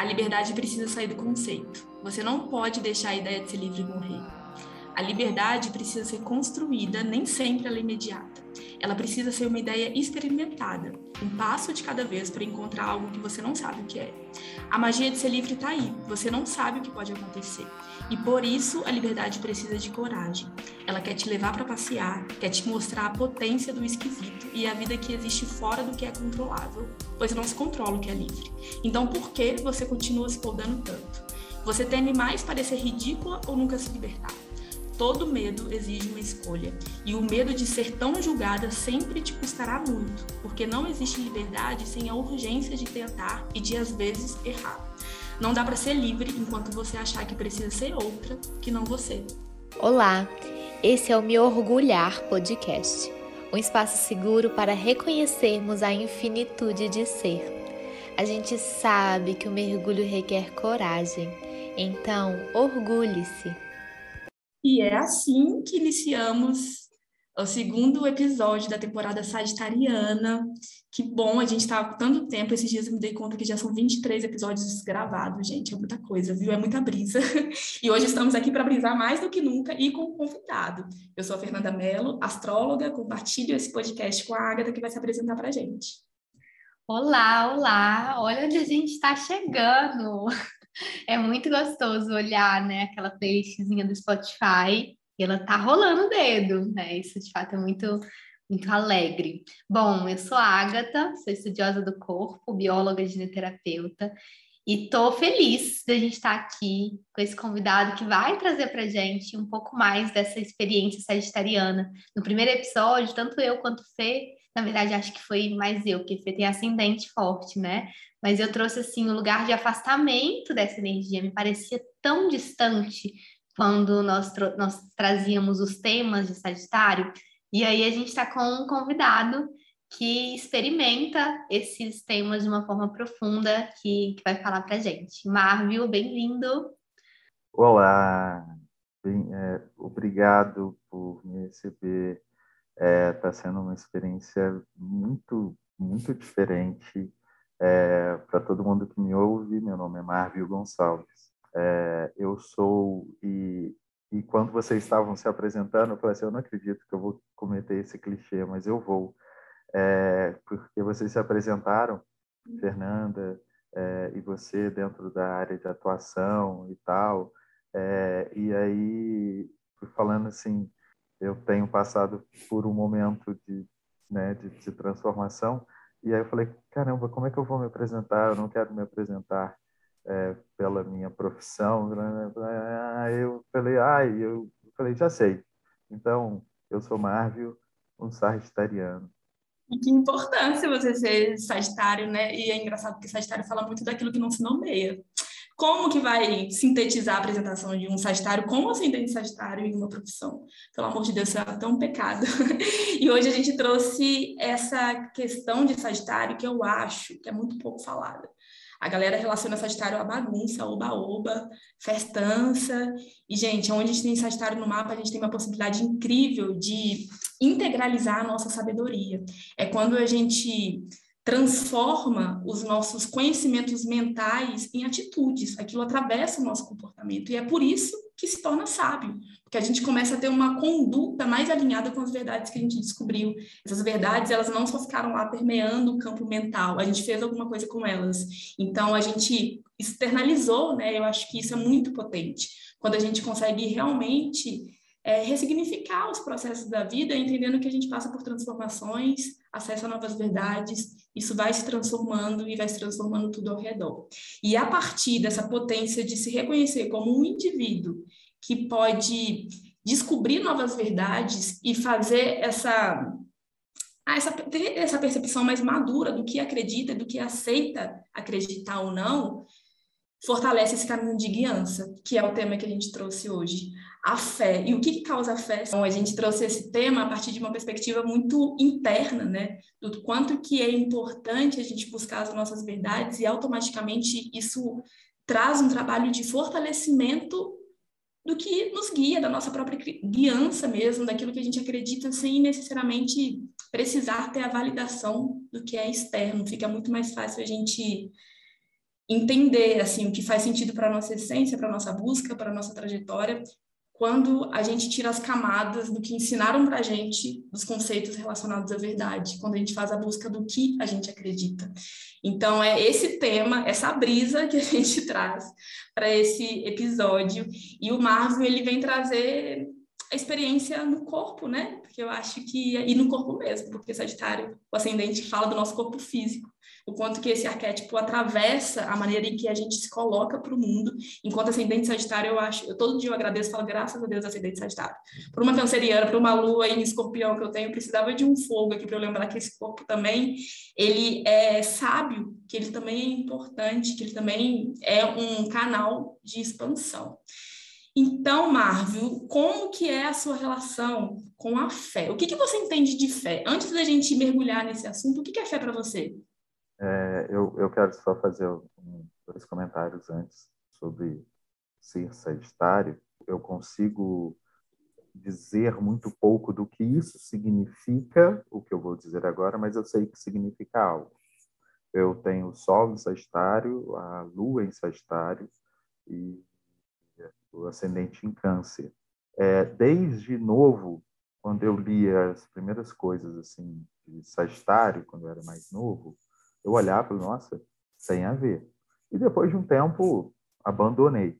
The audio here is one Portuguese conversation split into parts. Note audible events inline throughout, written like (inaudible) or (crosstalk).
A liberdade precisa sair do conceito. Você não pode deixar a ideia de ser livre morrer. A liberdade precisa ser construída, nem sempre ela é imediata. Ela precisa ser uma ideia experimentada, um passo de cada vez para encontrar algo que você não sabe o que é. A magia de ser livre está aí, você não sabe o que pode acontecer. E por isso a liberdade precisa de coragem. Ela quer te levar para passear, quer te mostrar a potência do esquisito e a vida que existe fora do que é controlável, pois não se controla o que é livre. Então por que você continua se podando tanto? Você teme mais parecer ridícula ou nunca se libertar? Todo medo exige uma escolha, e o medo de ser tão julgada sempre te custará muito, porque não existe liberdade sem a urgência de tentar e de às vezes errar. Não dá para ser livre enquanto você achar que precisa ser outra que não você. Olá, esse é o Me Orgulhar Podcast, um espaço seguro para reconhecermos a infinitude de ser. A gente sabe que o mergulho requer coragem, então orgulhe-se. E é assim que iniciamos o segundo episódio da temporada Sagitariana. Que bom, a gente está há tanto tempo. Esses dias eu me dei conta que já são 23 episódios gravados, gente. É muita coisa, viu? É muita brisa. (laughs) E hoje estamos aqui para brisar mais do que nunca e com um convidado. Eu sou a Fernanda Mello, astróloga. Compartilho esse podcast com a Agatha, que vai se apresentar para a gente. Olá, olá! Olha onde a gente está chegando! (laughs) É muito gostoso olhar, né, aquela playlistzinha do Spotify e ela tá rolando o dedo, né? Isso de fato é muito muito alegre. Bom, eu sou a Agatha, sou estudiosa do corpo, bióloga gineterapeuta, e tô feliz de a gente estar aqui com esse convidado que vai trazer para gente um pouco mais dessa experiência sagitariana. No primeiro episódio, tanto eu quanto o Fê, na verdade acho que foi mais eu, porque Fê tem ascendente forte, né? mas eu trouxe assim o um lugar de afastamento dessa energia, me parecia tão distante quando nós, nós trazíamos os temas de Sagitário, e aí a gente está com um convidado que experimenta esses temas de uma forma profunda, que, que vai falar para gente. Marvio, bem-vindo! Olá, bem, é, obrigado por me receber. Está é, tá sendo uma experiência muito, muito diferente é, Para todo mundo que me ouve, meu nome é Marvio Gonçalves. É, eu sou, e, e quando vocês estavam se apresentando, eu falei assim: eu não acredito que eu vou cometer esse clichê, mas eu vou. É, porque vocês se apresentaram, Fernanda, é, e você dentro da área de atuação e tal. É, e aí, falando assim, eu tenho passado por um momento de, né, de, de transformação e aí eu falei, caramba, como é que eu vou me apresentar? Eu não quero me apresentar é, pela minha profissão. Eu falei, ai, eu falei, já sei. Então, eu sou Marvio, um sagitariano. E que importância você ser sagitário, né? E é engraçado porque sagitário fala muito daquilo que não se nomeia como que vai sintetizar a apresentação de um Sagitário como ascendente Sagitário em uma profissão? Pelo amor de Deus, isso é um pecado. (laughs) e hoje a gente trouxe essa questão de Sagitário que eu acho que é muito pouco falada. A galera relaciona Sagitário à bagunça, oba-oba, festança. E, gente, onde a gente tem Sagitário no mapa, a gente tem uma possibilidade incrível de integralizar a nossa sabedoria. É quando a gente transforma os nossos conhecimentos mentais em atitudes. Aquilo atravessa o nosso comportamento. E é por isso que se torna sábio, porque a gente começa a ter uma conduta mais alinhada com as verdades que a gente descobriu. Essas verdades, elas não só ficaram lá permeando o campo mental, a gente fez alguma coisa com elas. Então, a gente externalizou, né? Eu acho que isso é muito potente. Quando a gente consegue realmente é, ressignificar os processos da vida, entendendo que a gente passa por transformações, acessa novas verdades, isso vai se transformando e vai se transformando tudo ao redor. E a partir dessa potência de se reconhecer como um indivíduo que pode descobrir novas verdades e fazer essa ah, essa, ter essa percepção mais madura do que acredita, do que aceita acreditar ou não, fortalece esse caminho de guiança, que é o tema que a gente trouxe hoje a fé. E o que, que causa a fé? Então, a gente trouxe esse tema a partir de uma perspectiva muito interna, né? Do quanto que é importante a gente buscar as nossas verdades e automaticamente isso traz um trabalho de fortalecimento do que nos guia, da nossa própria guiança mesmo, daquilo que a gente acredita, sem necessariamente precisar ter a validação do que é externo. Fica muito mais fácil a gente entender assim o que faz sentido para a nossa essência, para a nossa busca, para a nossa trajetória, quando a gente tira as camadas do que ensinaram para a gente, dos conceitos relacionados à verdade, quando a gente faz a busca do que a gente acredita. Então, é esse tema, essa brisa que a gente (laughs) traz para esse episódio. E o Marvel, ele vem trazer a experiência no corpo, né? Porque eu acho que. E no corpo mesmo, porque Sagitário, o ascendente, fala do nosso corpo físico o quanto que esse arquétipo atravessa a maneira em que a gente se coloca para o mundo. Enquanto ascendente sagitário, eu acho, eu todo dia eu agradeço, falo graças a Deus ascendente sagitário. Por uma canceriana, por uma lua em escorpião que eu tenho, eu precisava de um fogo aqui para eu lembrar que esse corpo também, ele é sábio, que ele também é importante, que ele também é um canal de expansão. Então, Marvel, como que é a sua relação com a fé? O que, que você entende de fé? Antes da gente mergulhar nesse assunto, o que, que é fé para você? É, eu, eu quero só fazer um, dois comentários antes sobre ser Sagitário. Eu consigo dizer muito pouco do que isso significa, o que eu vou dizer agora, mas eu sei que significa algo. Eu tenho o Sol em Sagitário, a Lua em Sagitário e o ascendente em Câncer. É, desde novo, quando eu lia as primeiras coisas assim de Sagitário, quando eu era mais novo, eu olhava e falei, nossa, tem a ver. E depois de um tempo, abandonei.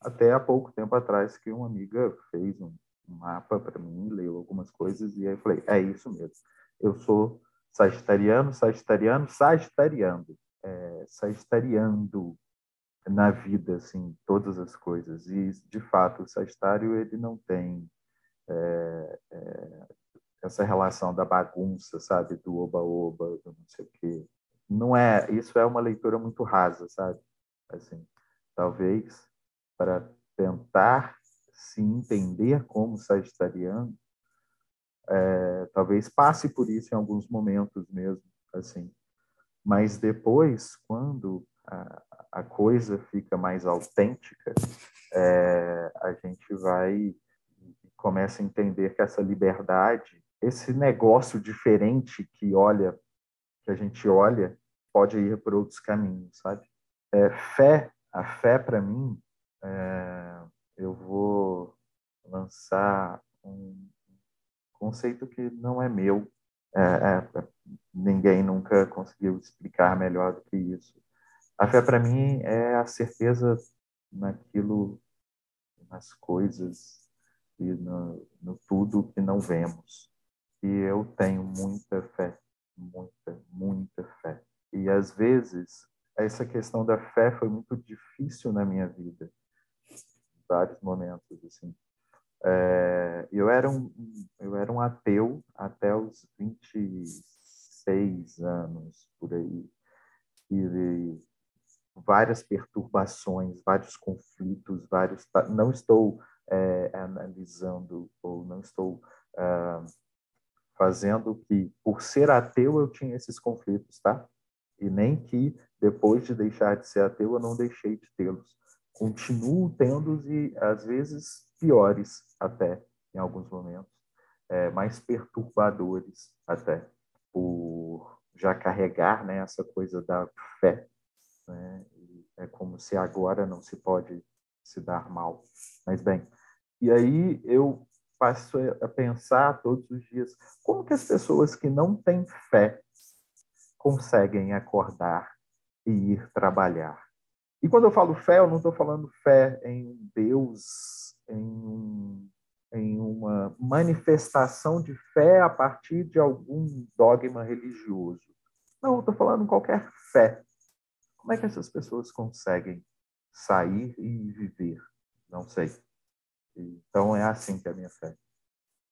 Até há pouco tempo atrás que uma amiga fez um, mapa para mim, leu algumas coisas, e aí eu falei, é isso mesmo. Eu sou sagitariano, sagitariano, sagitariando. É, sagitariando na vida, assim, todas as coisas. E, de fato, o Sagitário, ele não tem é, é, essa relação da bagunça, sabe? Do oba-oba, do não sei o quê não é, isso é uma leitura muito rasa, sabe? Assim, talvez para tentar se entender como sagitariano, é, talvez passe por isso em alguns momentos mesmo, assim. Mas depois, quando a, coisa fica mais autêntica, é, a gente vai começa a entender que essa liberdade, esse negócio diferente que olha que a gente olha pode ir por outros caminhos, sabe? É, fé, a fé para mim, é, eu vou lançar um conceito que não é meu, é, é, ninguém nunca conseguiu explicar melhor do que isso. A fé para mim é a certeza naquilo, nas coisas e no, no tudo que não vemos. E eu tenho muita fé muita, muita fé. E às vezes essa questão da fé foi muito difícil na minha vida, em vários momentos assim. É, eu era um eu era um ateu até os 26 anos por aí e várias perturbações, vários conflitos, vários não estou é, analisando ou não estou uh, fazendo que, por ser ateu, eu tinha esses conflitos, tá? E nem que, depois de deixar de ser ateu, eu não deixei de tê-los. Continuo tendo-os e, às vezes, piores até, em alguns momentos, é, mais perturbadores até, por já carregar né, essa coisa da fé. Né? É como se agora não se pode se dar mal. Mas, bem, e aí eu passo a pensar todos os dias como que as pessoas que não têm fé conseguem acordar e ir trabalhar. E quando eu falo fé, eu não estou falando fé em Deus, em, em uma manifestação de fé a partir de algum dogma religioso. Não, estou falando qualquer fé. Como é que essas pessoas conseguem sair e viver? Não sei. Então é assim que é a minha fé,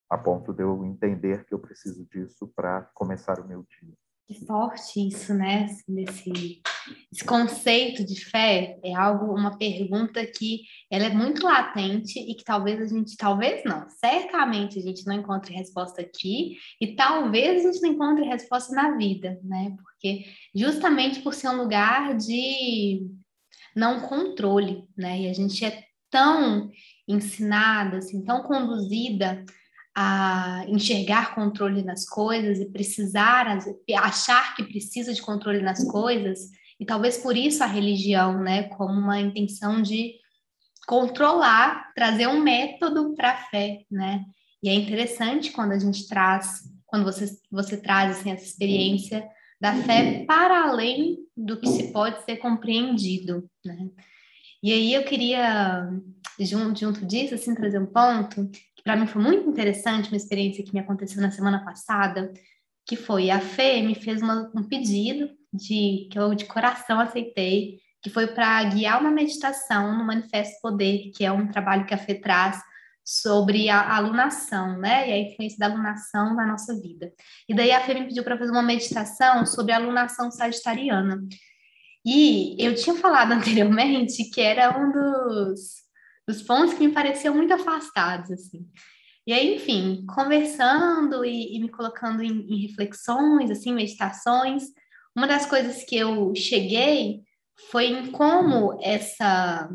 a ponto de eu entender que eu preciso disso para começar o meu dia. Que forte isso, né? Desse, esse conceito de fé é algo, uma pergunta que ela é muito latente e que talvez a gente, talvez não, certamente a gente não encontre resposta aqui e talvez a gente não encontre resposta na vida, né? Porque justamente por ser um lugar de não controle, né? E a gente é tão ensinada, assim, tão conduzida a enxergar controle nas coisas e precisar, achar que precisa de controle nas coisas, E talvez por isso a religião, né, como uma intenção de controlar, trazer um método para a fé, né? E é interessante quando a gente traz, quando você, você traz assim, essa experiência da fé para além do que se pode ser compreendido, né? E aí eu queria, junto, junto disso, assim, trazer um ponto que para mim foi muito interessante, uma experiência que me aconteceu na semana passada, que foi a Fê me fez uma, um pedido de que eu de coração aceitei, que foi para guiar uma meditação no Manifesto Poder, que é um trabalho que a Fê traz sobre a alunação, né? E a influência da alunação na nossa vida. E daí a Fê me pediu para fazer uma meditação sobre a alunação sagitariana. E eu tinha falado (laughs) anteriormente que era um dos, dos pontos que me pareciam muito afastados, assim. E aí, enfim, conversando e, e me colocando em, em, reflexões, assim, meditações, uma das coisas que eu cheguei foi em como essa,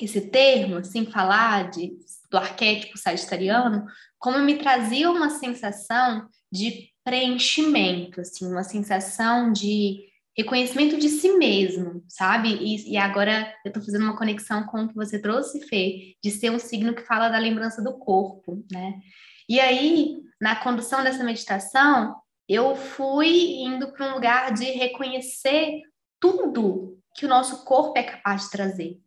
esse termo, assim, falar de, do arquétipo sagitariano, como me trazia uma sensação de preenchimento, assim, uma sensação de reconhecimento de si mesmo, sabe? E, e agora eu estou fazendo uma conexão com o que você trouxe, Fê, de ser um signo que fala da lembrança do corpo, né? E aí, na condução dessa meditação, eu fui indo para um lugar de reconhecer tudo que o nosso corpo é capaz de trazer.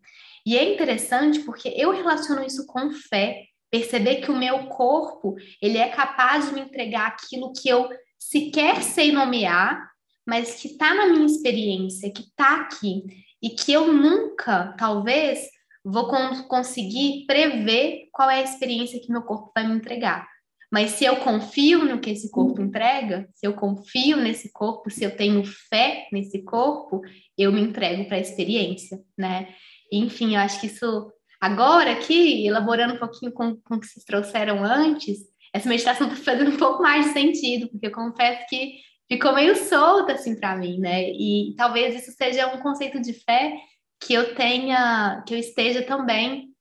E é interessante porque eu relaciono isso com fé, perceber que o meu corpo, ele é capaz de me entregar aquilo que eu sequer sei nomear, mas que está na minha experiência, que está aqui, e que eu nunca, talvez, vou conseguir prever qual é a experiência que meu corpo vai me entregar. Mas se eu confio no que esse corpo entrega, se eu confio nesse corpo, se eu tenho fé nesse corpo, eu me entrego para a experiência, né? Enfim, eu acho que isso agora aqui, elaborando um pouquinho com, com o que vocês trouxeram antes, essa meditação está fazendo um pouco mais de sentido, porque eu confesso que ficou meio solta assim para mim, né? E talvez isso seja um conceito de fé que eu tenha, que eu esteja também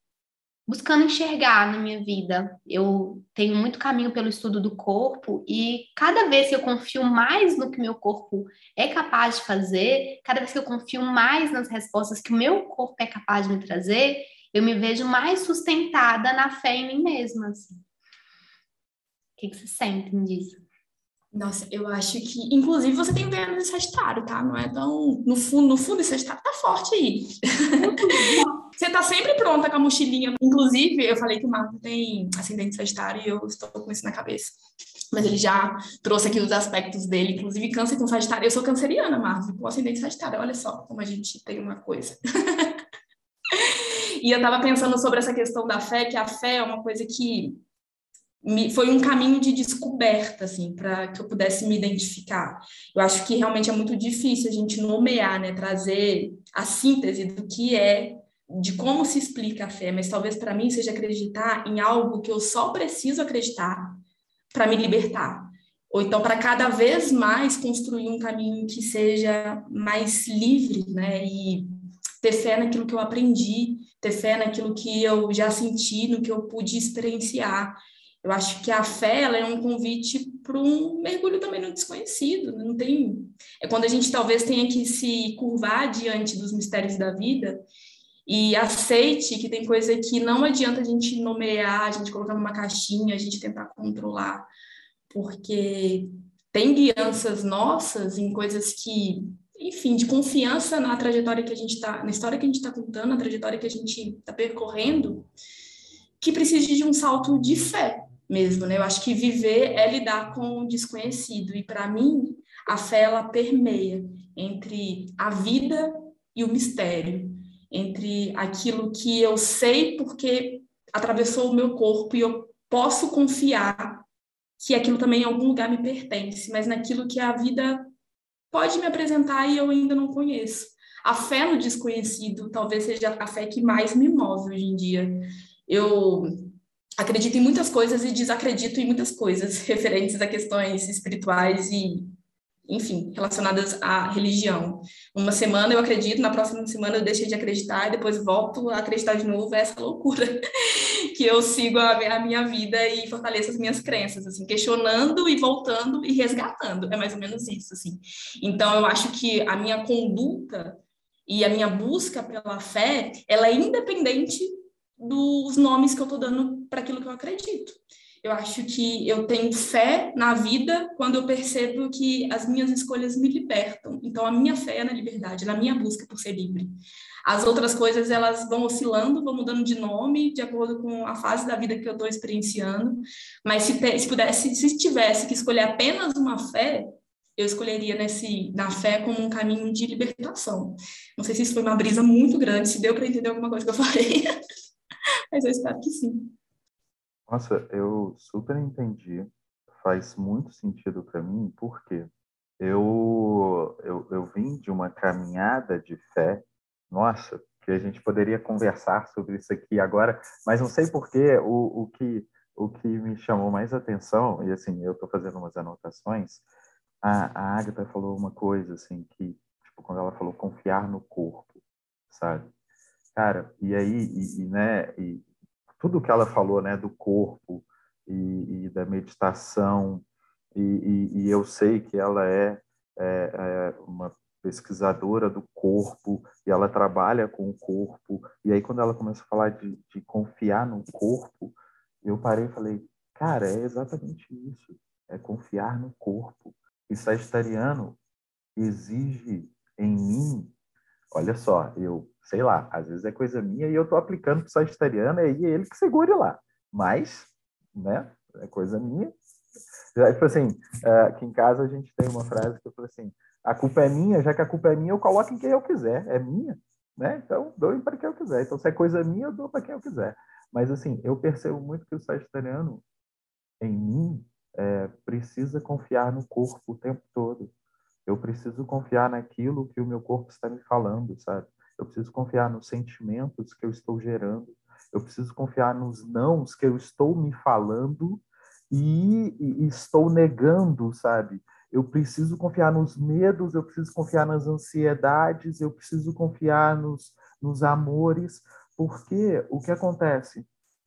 buscando enxergar na minha vida. Eu tenho muito caminho pelo estudo do corpo e cada vez que eu confio mais no que meu corpo é capaz de fazer, cada vez que eu confio mais nas respostas que o meu corpo é capaz de me trazer, eu me vejo mais sustentada na fé em mim mesma. Assim. O que, que vocês sentem disso? Nossa, eu acho que, inclusive, você tem Vênus em Sagitário, tá? Não é tão. No fundo, no fundo, Sagitário tá forte aí. (laughs) você tá sempre pronta com a mochilinha. Inclusive, eu falei que o Marco tem ascendente Sagitário e eu estou com isso na cabeça. Mas ele já trouxe aqui os aspectos dele, inclusive câncer com Sagitário. Eu sou canceriana, Marco, com ascendente Sagitário. Olha só como a gente tem uma coisa. (laughs) e eu tava pensando sobre essa questão da fé, que a fé é uma coisa que foi um caminho de descoberta, assim, para que eu pudesse me identificar. Eu acho que realmente é muito difícil a gente nomear, né, trazer a síntese do que é, de como se explica a fé, mas talvez para mim seja acreditar em algo que eu só preciso acreditar para me libertar. Ou então para cada vez mais construir um caminho que seja mais livre, né, e ter fé naquilo que eu aprendi, ter fé naquilo que eu já senti, no que eu pude experienciar eu acho que a fé ela é um convite para um mergulho também no desconhecido. Não tem. É quando a gente talvez tenha que se curvar diante dos mistérios da vida e aceite que tem coisa que não adianta a gente nomear, a gente colocar numa caixinha, a gente tentar controlar, porque tem guianças nossas em coisas que, enfim, de confiança na trajetória que a gente está, na história que a gente está contando, na trajetória que a gente está percorrendo, que precisa de um salto de fé mesmo, né? Eu acho que viver é lidar com o desconhecido e para mim a fé ela permeia entre a vida e o mistério, entre aquilo que eu sei porque atravessou o meu corpo e eu posso confiar que aquilo também em algum lugar me pertence, mas naquilo que a vida pode me apresentar e eu ainda não conheço. A fé no desconhecido talvez seja a fé que mais me move hoje em dia. Eu acredito em muitas coisas e desacredito em muitas coisas (laughs) referentes a questões espirituais e, enfim, relacionadas à religião. Uma semana eu acredito, na próxima semana eu deixei de acreditar e depois volto a acreditar de novo. É essa loucura (laughs) que eu sigo a, minha vida e fortaleço as minhas crenças, assim, questionando e voltando e resgatando. É mais ou menos isso, assim. Então eu acho que a minha conduta e a minha busca pela fé, ela é independente dos nomes que eu estou dando para aquilo que eu acredito. Eu acho que eu tenho fé na vida quando eu percebo que as minhas escolhas me libertam. Então, a minha fé é na liberdade, na minha busca por ser livre. As outras coisas, elas vão oscilando, vão mudando de nome, de acordo com a fase da vida que eu estou experienciando. Mas se, se pudesse, se tivesse que escolher apenas uma fé, eu escolheria nesse, na fé como um caminho de libertação. Não sei se isso foi uma brisa muito grande, se deu para entender alguma coisa que eu falei, (laughs) (laughs) mas eu espero que sim. Nossa, eu super entendi. Faz muito sentido para mim, porque eu, eu, eu vim de uma caminhada de fé. Nossa, que a gente poderia conversar sobre isso aqui agora, mas não sei porquê o, o que o que me chamou mais atenção, e assim, eu estou fazendo umas anotações, a, a Agatha falou uma coisa, assim, que, tipo, quando ela falou confiar no corpo, sabe? Cara, e aí, e, e né, e tudo que ela falou, né, do corpo e, e da meditação, e, eu sei que ela é, é, é, uma pesquisadora do corpo e ela trabalha com o corpo. E aí, quando ela começa a falar de, de confiar no corpo, eu parei e falei, cara, é exatamente isso, é confiar no corpo. E Sagitariano exige em mim, olha só, eu, sei lá, às vezes é coisa minha e eu estou aplicando para o Sagitariano e é ele que segure lá. Mas, né, é coisa minha. Tipo assim, é, aqui em casa a gente tem uma frase que eu falo assim, a culpa é minha, já que a culpa é minha, eu coloco em quem eu quiser, é minha, né? Então, dou para quem eu quiser. Então, se é coisa minha, eu dou para quem eu quiser. Mas, assim, eu percebo muito que o Sagitariano, em mim, é, precisa confiar no corpo o tempo todo. Eu preciso confiar naquilo que o meu corpo está me falando, sabe? Eu preciso confiar nos sentimentos que eu estou gerando. Eu preciso confiar nos nãos que eu estou me falando e, e estou negando, sabe? Eu preciso confiar nos medos, eu preciso confiar nas ansiedades, eu preciso confiar nos, nos amores, porque o que acontece?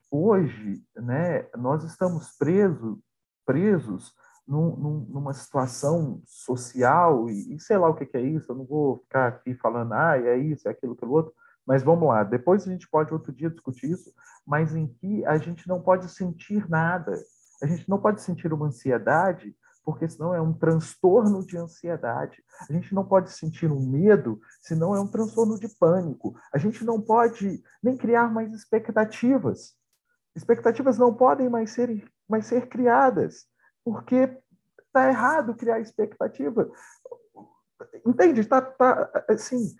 Hoje, né, nós estamos presos presos num, num, numa situação social, e, e, sei lá o que, que, é isso, eu não vou ficar aqui falando, ah, é isso, é aquilo, aquilo outro, mas vamos lá, depois a gente pode outro dia discutir isso, mas em que a gente não pode sentir nada, a gente não pode sentir uma ansiedade, porque senão é um transtorno de ansiedade. A gente não pode sentir um medo, senão é um transtorno de pânico. A gente não pode nem criar mais expectativas. Expectativas não podem mais ser mas ser criadas, porque está errado criar expectativa. Entende? Tá, tá, assim,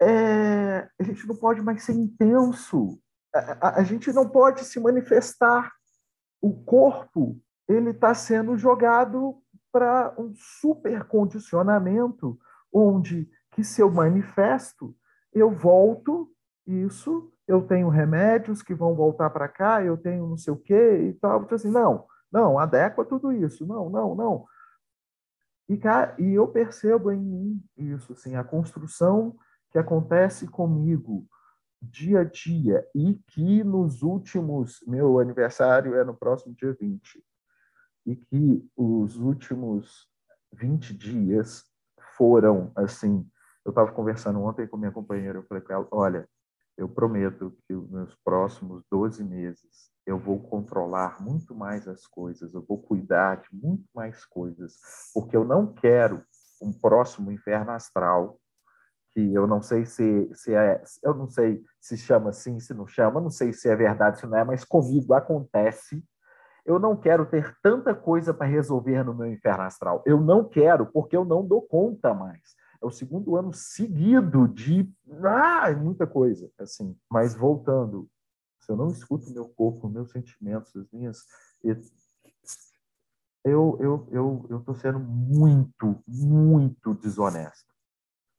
é, a gente não pode mais ser intenso, a, a, a gente não pode se manifestar. O corpo ele está sendo jogado para um super condicionamento, onde que se eu manifesto, eu volto isso eu tenho remédios que vão voltar para cá, eu tenho não sei o quê e tal. Então, assim, não, não, adequa tudo isso, não, não, não. E, cara, e eu percebo em mim isso, assim, a construção que acontece comigo dia a dia e que nos últimos, meu aniversário é no próximo dia 20, e que os últimos 20 dias foram, assim, eu estava conversando ontem com minha companheira, eu falei com ela, olha, eu prometo que nos meus próximos 12 meses eu vou controlar muito mais as coisas, eu vou cuidar de muito mais coisas, porque eu não quero um próximo inferno astral que eu não sei se, se é, eu não sei se chama assim, se não chama, não sei se é verdade, se não é, mas comigo acontece. Eu não quero ter tanta coisa para resolver no meu inferno astral. Eu não quero, porque eu não dou conta mais é o segundo ano seguido de ah, muita coisa, assim. Mas voltando, se eu não escuto meu corpo, meus sentimentos, as minhas eu eu eu eu tô sendo muito, muito desonesto.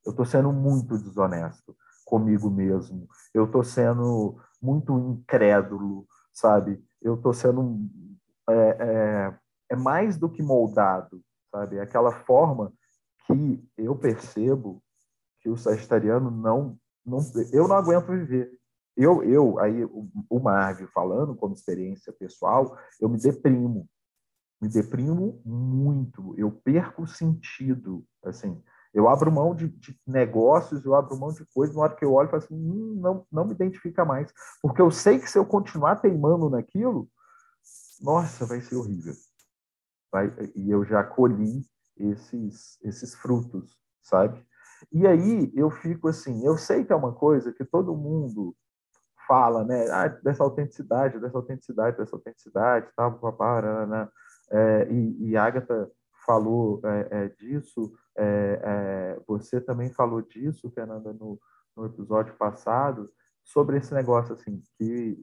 Eu estou sendo muito desonesto comigo mesmo. Eu estou sendo muito incrédulo, sabe? Eu estou sendo é, é, é mais do que moldado, sabe? Aquela forma que eu percebo que o sagitariano não, não eu não aguento viver. Eu, eu aí o, Marvio falando como experiência pessoal, eu me deprimo, me deprimo muito, eu perco o sentido, assim, eu abro mão de, de, negócios, eu abro mão de coisas, na hora que eu olho, eu falo assim, hum, não, não me identifica mais. Porque eu sei que se eu continuar teimando naquilo, nossa, vai ser horrível. Vai, e eu já colhi esses, esses frutos, sabe? E aí eu fico assim, eu sei que é uma coisa que todo mundo fala, né? Ah, dessa autenticidade, dessa autenticidade, dessa autenticidade, tal, papá? É, e, e Agatha falou é, é, disso, é, é, você também falou disso, Fernanda, no, no, episódio passado, sobre esse negócio assim, que,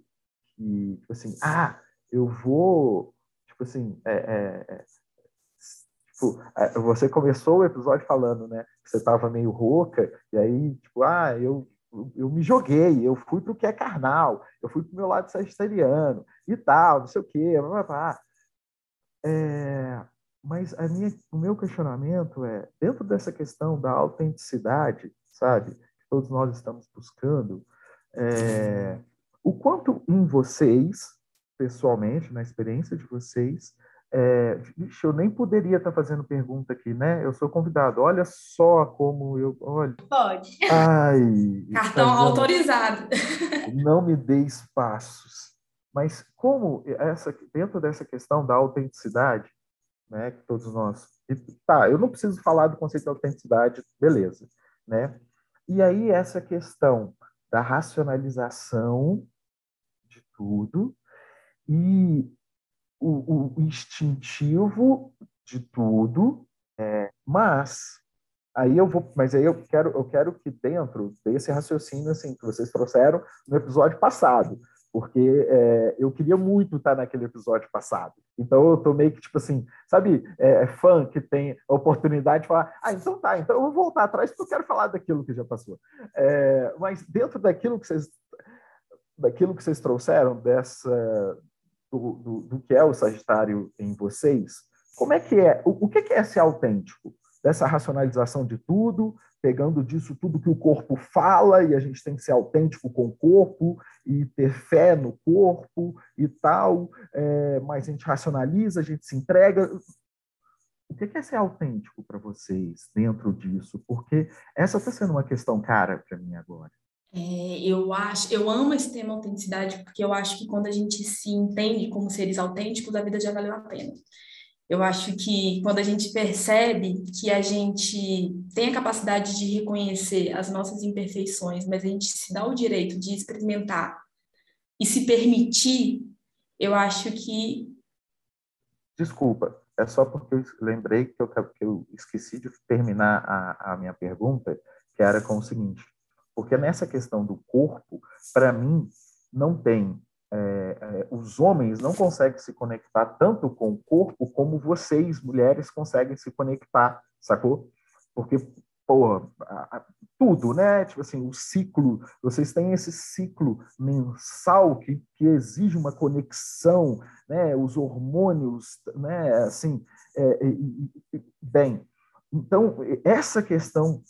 que tipo assim, ah, eu vou, tipo assim, é, é, tipo, você começou o episódio falando, né, que você estava meio rouca, e aí, tipo, ah, eu eu me joguei, eu fui para o que é carnal, eu fui para o meu lado sagitariano e tal, não sei o quê. Blá, blá, blá. É, mas a minha, o meu questionamento é, dentro dessa questão da autenticidade, sabe, que todos nós estamos buscando, é, o quanto em vocês, pessoalmente, na experiência de vocês, é, vixe, eu nem poderia estar fazendo pergunta aqui, né? Eu sou convidado. Olha só como eu. Olha. Pode. Ai. Cartão tá autorizado. Não me dê espaços. Mas como essa, dentro dessa questão da autenticidade, né, que todos nós. E, tá, eu não preciso falar do conceito de autenticidade, beleza, né? E aí essa questão da racionalização de tudo e o, o instintivo de tudo, é, mas aí eu vou, mas aí eu quero, eu quero que dentro desse raciocínio assim que vocês trouxeram no episódio passado, porque é, eu queria muito estar naquele episódio passado. Então eu tô meio que tipo assim, sabe, é, é, fã que tem a oportunidade de falar, ah, então tá, então eu vou voltar atrás porque eu quero falar daquilo que já passou. É, mas dentro daquilo que vocês daquilo que vocês trouxeram dessa do, do, do que é o Sagitário em vocês, como é que é o, o que é ser autêntico? Dessa racionalização de tudo, pegando disso tudo que o corpo fala, e a gente tem que ser autêntico com o corpo, e ter fé no corpo e tal, é, mas a gente racionaliza, a gente se entrega. O que é ser autêntico para vocês dentro disso? Porque essa está sendo uma questão cara para mim agora. É, eu acho, eu amo esse tema autenticidade porque eu acho que quando a gente se entende como seres autênticos, a vida já valeu a pena. Eu acho que quando a gente percebe que a gente tem a capacidade de reconhecer as nossas imperfeições, mas a gente se dá o direito de experimentar e se permitir, eu acho que. Desculpa, é só porque eu lembrei que eu, que eu esqueci de terminar a, a minha pergunta, que era com o seguinte: porque nessa questão do corpo, para mim, não tem é, é, os homens não conseguem se conectar tanto com o corpo como vocês, mulheres, conseguem se conectar, sacou? Porque, porra, tudo, né? Tipo assim, o ciclo, vocês têm esse ciclo mensal que, que exige uma conexão, né? Os hormônios, né? Assim, é, bem, então, essa questão,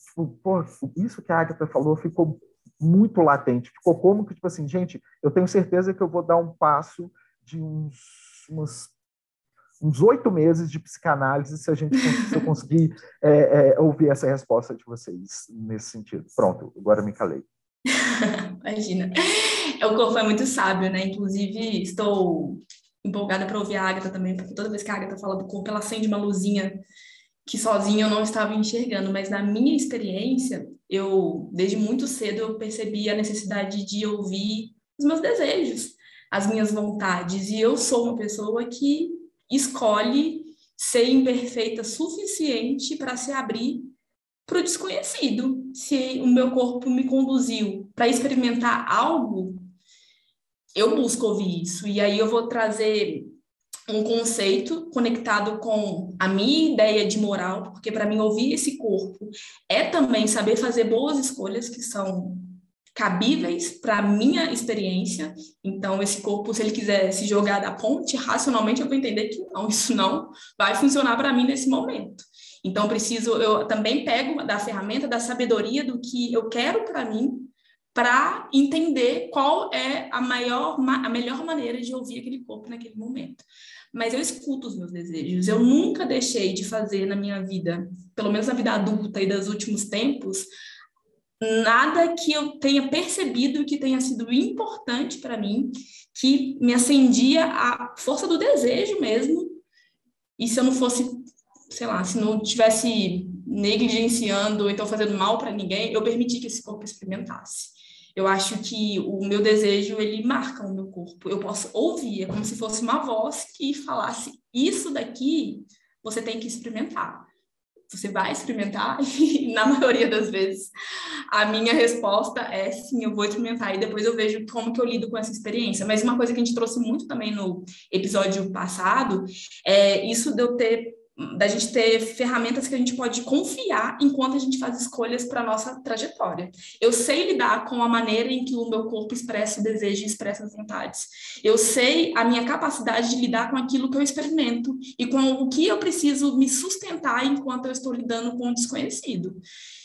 isso que a Agatha falou ficou muito latente. Ficou como que, tipo assim, gente, eu tenho certeza que eu vou dar um passo de uns, umas, uns oito meses de psicanálise se a gente se eu conseguir (laughs) é, é, ouvir essa resposta de vocês nesse sentido. Pronto, agora me calei. (laughs) Imagina. É, o corpo é muito sábio, né? Inclusive, estou empolgada para ouvir a Agatha também, porque toda vez que a Agatha fala do corpo, ela acende uma luzinha que sozinha eu não estava enxergando, mas na minha experiência, eu desde muito cedo eu percebi a necessidade de ouvir os meus desejos, as minhas vontades, e eu sou uma pessoa que escolhe ser imperfeita suficiente para se abrir para o desconhecido. Se o meu corpo me conduziu para experimentar algo, eu busco ouvir isso. E aí eu vou trazer um conceito conectado com a minha ideia de moral, porque para mim ouvir esse corpo é também saber fazer boas escolhas que são cabíveis para minha experiência. Então, esse corpo, se ele quiser se jogar da ponte, racionalmente eu vou entender que não, isso não vai funcionar para mim nesse momento. Então, preciso, eu também pego da ferramenta da sabedoria do que eu quero para mim, para entender qual é a maior, a melhor maneira de ouvir aquele corpo naquele momento. Mas eu escuto os meus desejos. Eu nunca deixei de fazer na minha vida, pelo menos na vida adulta e dos últimos tempos, nada que eu tenha percebido que tenha sido importante para mim, que me acendia a força do desejo mesmo. E se eu não fosse, sei lá, se não tivesse negligenciando ou então fazendo mal para ninguém, eu permiti que esse corpo experimentasse. Eu acho que o meu desejo, ele marca o meu corpo. Eu posso ouvir, é como se fosse uma voz que falasse: Isso daqui você tem que experimentar. Você vai experimentar? (laughs) E na maioria das vezes, a minha resposta é sim, eu vou experimentar. E depois eu vejo como que eu lido com essa experiência. Mas uma coisa que a gente trouxe muito também no episódio passado é isso de eu ter da gente ter ferramentas que a gente pode confiar enquanto a gente faz escolhas para nossa trajetória. Eu sei lidar com a maneira em que o meu corpo expressa o desejo e expressa as vontades. Eu sei a minha capacidade de lidar com aquilo que eu experimento e com o que eu preciso me sustentar enquanto eu estou lidando com o desconhecido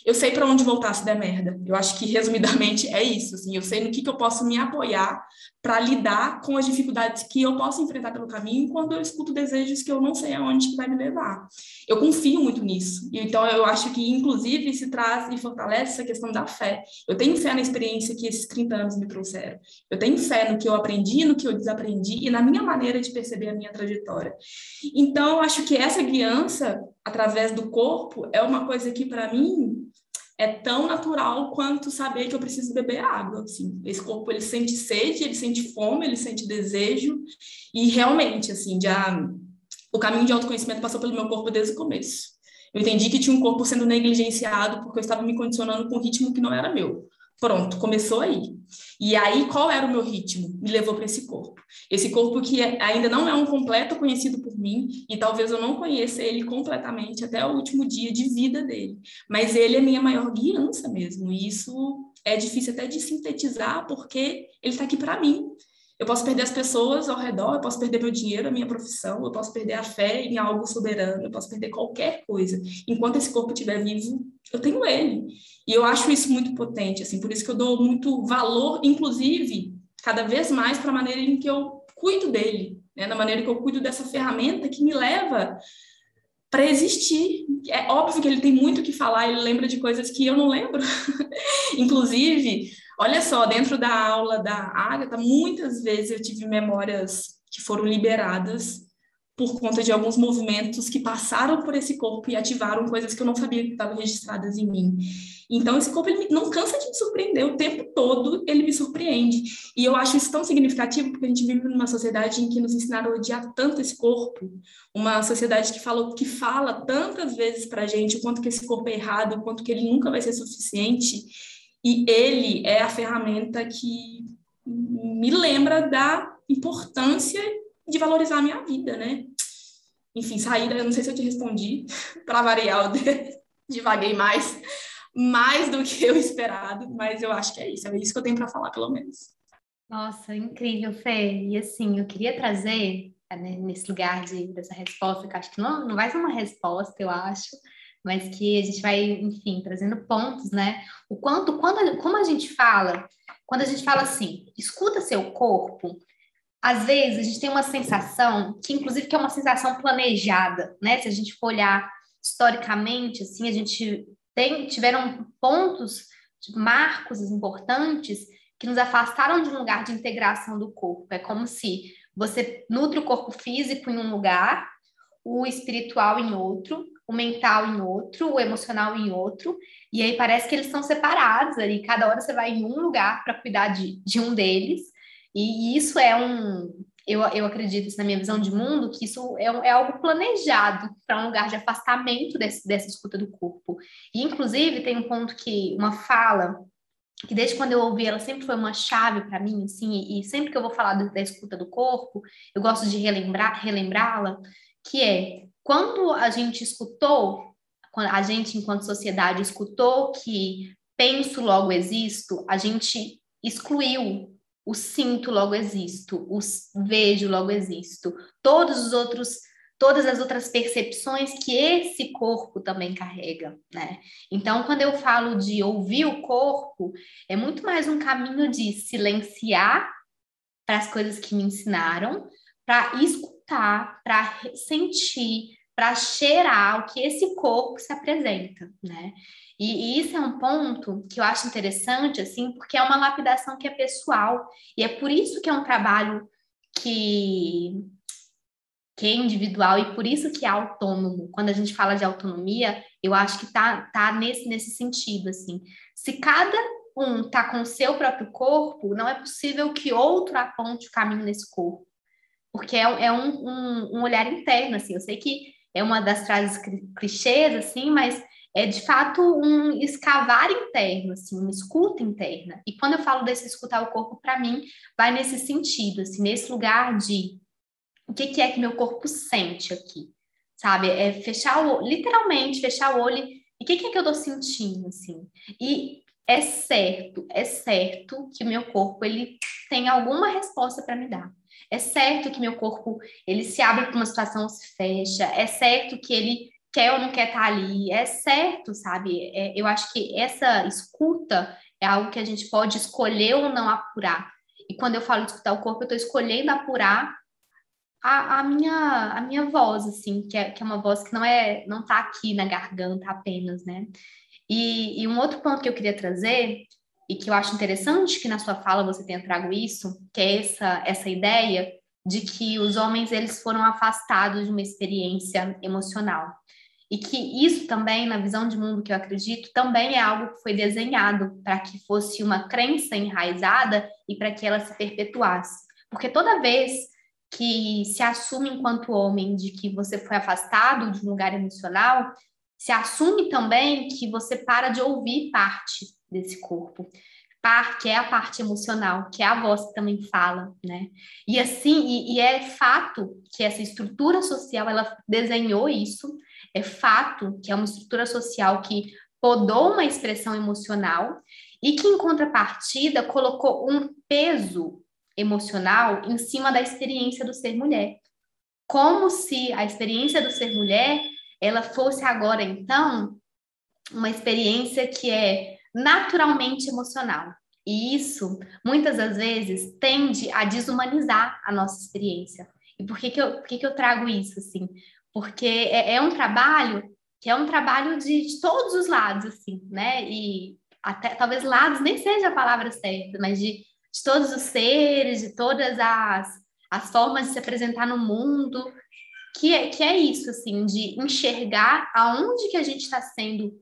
eu sei para onde voltar se der merda. Eu acho que, resumidamente, é isso. Assim, eu sei no que, que eu posso me apoiar para lidar com as dificuldades que eu posso enfrentar pelo caminho quando eu escuto desejos que eu não sei aonde que vai me levar. Eu confio muito nisso. Então, eu acho que, inclusive, se traz e fortalece essa questão da fé. Eu tenho fé na experiência que esses 30 anos me trouxeram. Eu tenho fé no que eu aprendi, no que eu desaprendi e na minha maneira de perceber a minha trajetória. Então, eu acho que essa guiança, através do corpo, é uma coisa que, para mim, é tão natural quanto saber que eu preciso beber água. Assim. Esse corpo ele sente sede, ele sente fome, ele sente desejo e realmente assim já o caminho de autoconhecimento passou pelo meu corpo desde o começo. Eu entendi que tinha um corpo sendo negligenciado porque eu estava me condicionando com um ritmo que não era meu. Pronto, começou aí. E aí, qual era o meu ritmo? Me levou para esse corpo. Esse corpo que ainda não é um completo conhecido por mim, e talvez eu não conheça ele completamente até o último dia de vida dele. Mas ele é minha maior guiança mesmo. E isso é difícil até de sintetizar, porque ele está aqui para mim. Eu posso perder as pessoas ao redor, eu posso perder meu dinheiro, a minha profissão, eu posso perder a fé em algo soberano, eu posso perder qualquer coisa. Enquanto esse corpo estiver vivo, eu tenho ele. E eu acho isso muito potente, assim, por isso que eu dou muito valor, inclusive, cada vez mais para a maneira em que eu cuido dele, né? na maneira que eu cuido dessa ferramenta que me leva para existir. É óbvio que ele tem muito o que falar, ele lembra de coisas que eu não lembro. (laughs) inclusive, olha só, dentro da aula da Agatha, muitas vezes eu tive memórias que foram liberadas por conta de alguns movimentos que passaram por esse corpo e ativaram coisas que eu não sabia que estavam registradas em mim. Então, esse corpo ele não cansa de me surpreender, o tempo todo ele me surpreende. E eu acho isso tão significativo porque a gente vive numa sociedade em que nos ensinaram a odiar tanto esse corpo, uma sociedade que fala, que fala tantas vezes para a gente o quanto que esse corpo é errado, o quanto que ele nunca vai ser suficiente. E ele é a ferramenta que me lembra da importância de valorizar a minha vida, né? Enfim, saída, eu não sei se eu te respondi, (laughs) para variar, eu (laughs) divaguei mais, mais do que eu esperado, mas eu acho que é isso, é isso que eu tenho para falar, pelo menos. Nossa, incrível, Fê. E assim, eu queria trazer né, nesse lugar de, dessa resposta, que acho que não, não vai ser uma resposta, eu acho, mas que a gente vai, enfim, trazendo pontos, né? O quanto, quando, como a gente fala, quando a gente fala assim, escuta seu corpo, às vezes a gente tem uma sensação que, inclusive, que é uma sensação planejada, né? Se a gente for olhar historicamente, assim, a gente tem, tiveram pontos, marcos importantes que nos afastaram de um lugar de integração do corpo. É como se você nutre o corpo físico em um lugar, o espiritual em outro, o mental em outro, o emocional em outro, e aí parece que eles são separados ali, cada hora você vai em um lugar para cuidar de, de um deles, e isso é um, eu, eu acredito isso na minha visão de mundo, que isso é, é algo planejado para um lugar de afastamento desse, dessa escuta do corpo. E, inclusive, tem um ponto que, uma fala, que desde quando eu ouvi ela sempre foi uma chave para mim, assim, e, e, sempre que eu vou falar do, da escuta do corpo, eu gosto de relembrar, relembrá-la, que é quando a gente escutou, quando a gente, enquanto sociedade, escutou que penso, logo existo, a gente excluiu o sinto, logo existo, o vejo, logo existo. Todos os outros todas as outras percepções que esse corpo também carrega, né? Então, quando eu falo de ouvir o corpo, é muito mais um caminho de silenciar para as coisas que me ensinaram, para escutar, para sentir, para cheirar o que esse corpo se apresenta, né? E, e, isso é um ponto que eu acho interessante, assim, porque é uma lapidação que é pessoal, e é por isso que é um trabalho que, que é individual e por isso que é autônomo. Quando a gente fala de autonomia, eu acho que tá, tá nesse, nesse sentido, assim. Se cada um tá com o seu próprio corpo, não é possível que outro aponte o caminho nesse corpo. Porque é, é um, um, um olhar interno, assim. Eu sei que é uma das frases clichês, assim, mas é de fato um escavar interno, assim, uma escuta interna. E quando eu falo desse escutar o corpo, para mim, vai nesse sentido, assim, nesse lugar de o que, que é que meu corpo sente aqui, sabe? É fechar o literalmente fechar o olho e o que, que é que eu tô sentindo, assim. E é certo, é certo que o meu corpo ele tem alguma resposta para me dar. É certo que meu corpo ele se abre para uma situação se fecha. É certo que ele quer ou não quer estar tá ali, é certo, sabe? É, eu acho que essa escuta é algo que a gente pode escolher ou não apurar. E quando eu falo de escutar o corpo, eu estou escolhendo apurar a, a, minha, a minha voz, assim, que é, que é uma voz que não é não está aqui na garganta apenas, né? E, e um outro ponto que eu queria trazer, e que eu acho interessante que na sua fala você tenha trago isso, que é essa, essa ideia de que os homens eles foram afastados de uma experiência emocional. E que isso também, na visão de mundo que eu acredito, também é algo que foi desenhado para que fosse uma crença enraizada e para que ela se perpetuasse. Porque toda vez que se assume enquanto homem de que você foi afastado de um lugar emocional, se assume também que você para de ouvir parte desse corpo, par, que é a parte emocional, que é a voz que também fala, né? E assim, e, e é fato que essa estrutura social ela desenhou isso é fato que é uma estrutura social que podou uma expressão emocional e que, em contrapartida, colocou um peso emocional em cima da experiência do ser mulher. Como se a experiência do ser mulher ela fosse agora, então, uma experiência que é naturalmente emocional. E isso, muitas das vezes, tende a desumanizar a nossa experiência. E por que, que, eu, por que, que eu trago isso, assim? porque é, é um trabalho que é um trabalho de, de, todos os lados, assim, né? E até talvez lados nem seja a palavra certa, mas de, de todos os seres, de todas as, as formas de se apresentar no mundo, que é, que é isso, assim, de enxergar aonde que a gente está sendo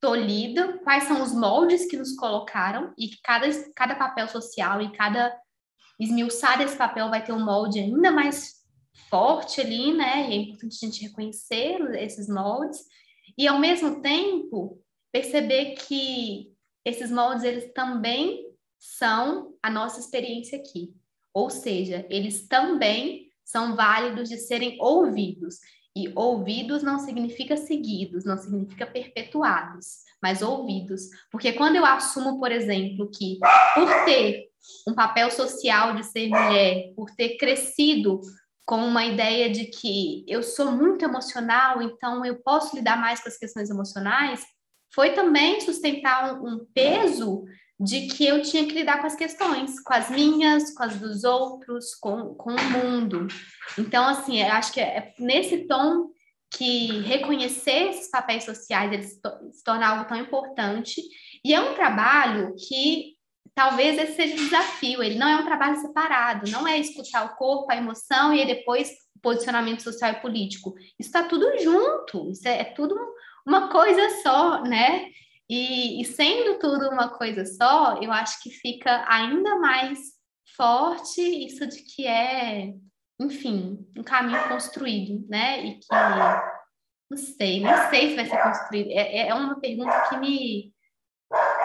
tolhida, quais são os moldes que nos colocaram e cada, cada papel social e cada esmiuçar desse papel vai ter um molde ainda mais forte ali, né? E é importante a gente reconhecer esses moldes e ao mesmo tempo perceber que esses moldes eles também são a nossa experiência aqui. Ou seja, eles também são válidos de serem ouvidos. E ouvidos não significa seguidos, não significa perpetuados, mas ouvidos. Porque quando eu assumo, por exemplo, que por ter um papel social de ser mulher, por ter crescido com uma ideia de que eu sou muito emocional, então eu posso lidar mais com as questões emocionais, foi também sustentar um, peso de que eu tinha que lidar com as questões, com as minhas, com as dos outros, com, com o mundo. Então, assim, eu acho que é nesse tom que reconhecer esses papéis sociais eles se torna algo tão importante. E é um trabalho que talvez esse seja o desafio. Ele não é um trabalho separado, não é escutar o corpo, a emoção e depois o posicionamento social e político. Isso está tudo junto, isso é, é, tudo uma coisa só, né? E, e sendo tudo uma coisa só, eu acho que fica ainda mais forte isso de que é, enfim, um caminho construído, né? E que não sei, não sei se vai ser construído. É, é uma pergunta que me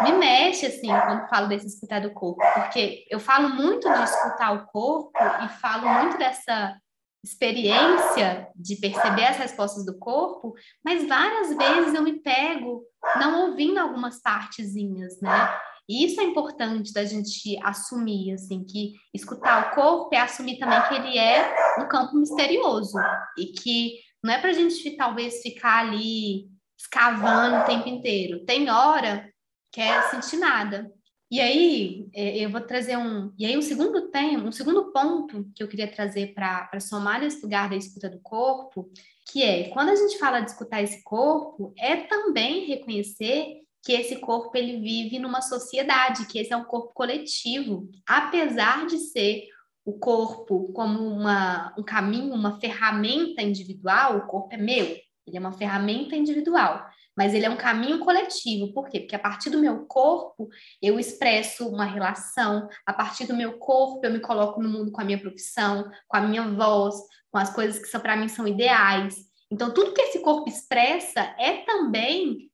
me mexe, assim, quando falo desse escutar do corpo, porque eu falo muito de escutar o corpo e falo muito dessa experiência de perceber as respostas do corpo, mas várias vezes eu me pego não ouvindo algumas partezinhas, né? E isso é importante da gente assumir, assim, que escutar o corpo é assumir também que ele é um campo misterioso e que não é para a gente talvez ficar ali escavando o tempo inteiro. Tem hora que é sentir nada. E aí, é, eu vou trazer um. E aí, um segundo tema, um segundo ponto que eu queria trazer para somar nesse lugar da escuta do corpo, que é quando a gente fala de escutar esse corpo, é também reconhecer que esse corpo ele vive numa sociedade, que esse é um corpo coletivo, apesar de ser o corpo como uma, um caminho, uma ferramenta individual, o corpo é meu, ele é uma ferramenta individual, mas ele é um caminho coletivo. Por quê? Porque a partir do meu corpo eu expresso uma relação, a partir do meu corpo eu me coloco no mundo com a minha profissão, com a minha voz, com as coisas que para mim são ideais. Então, tudo que esse corpo expressa é também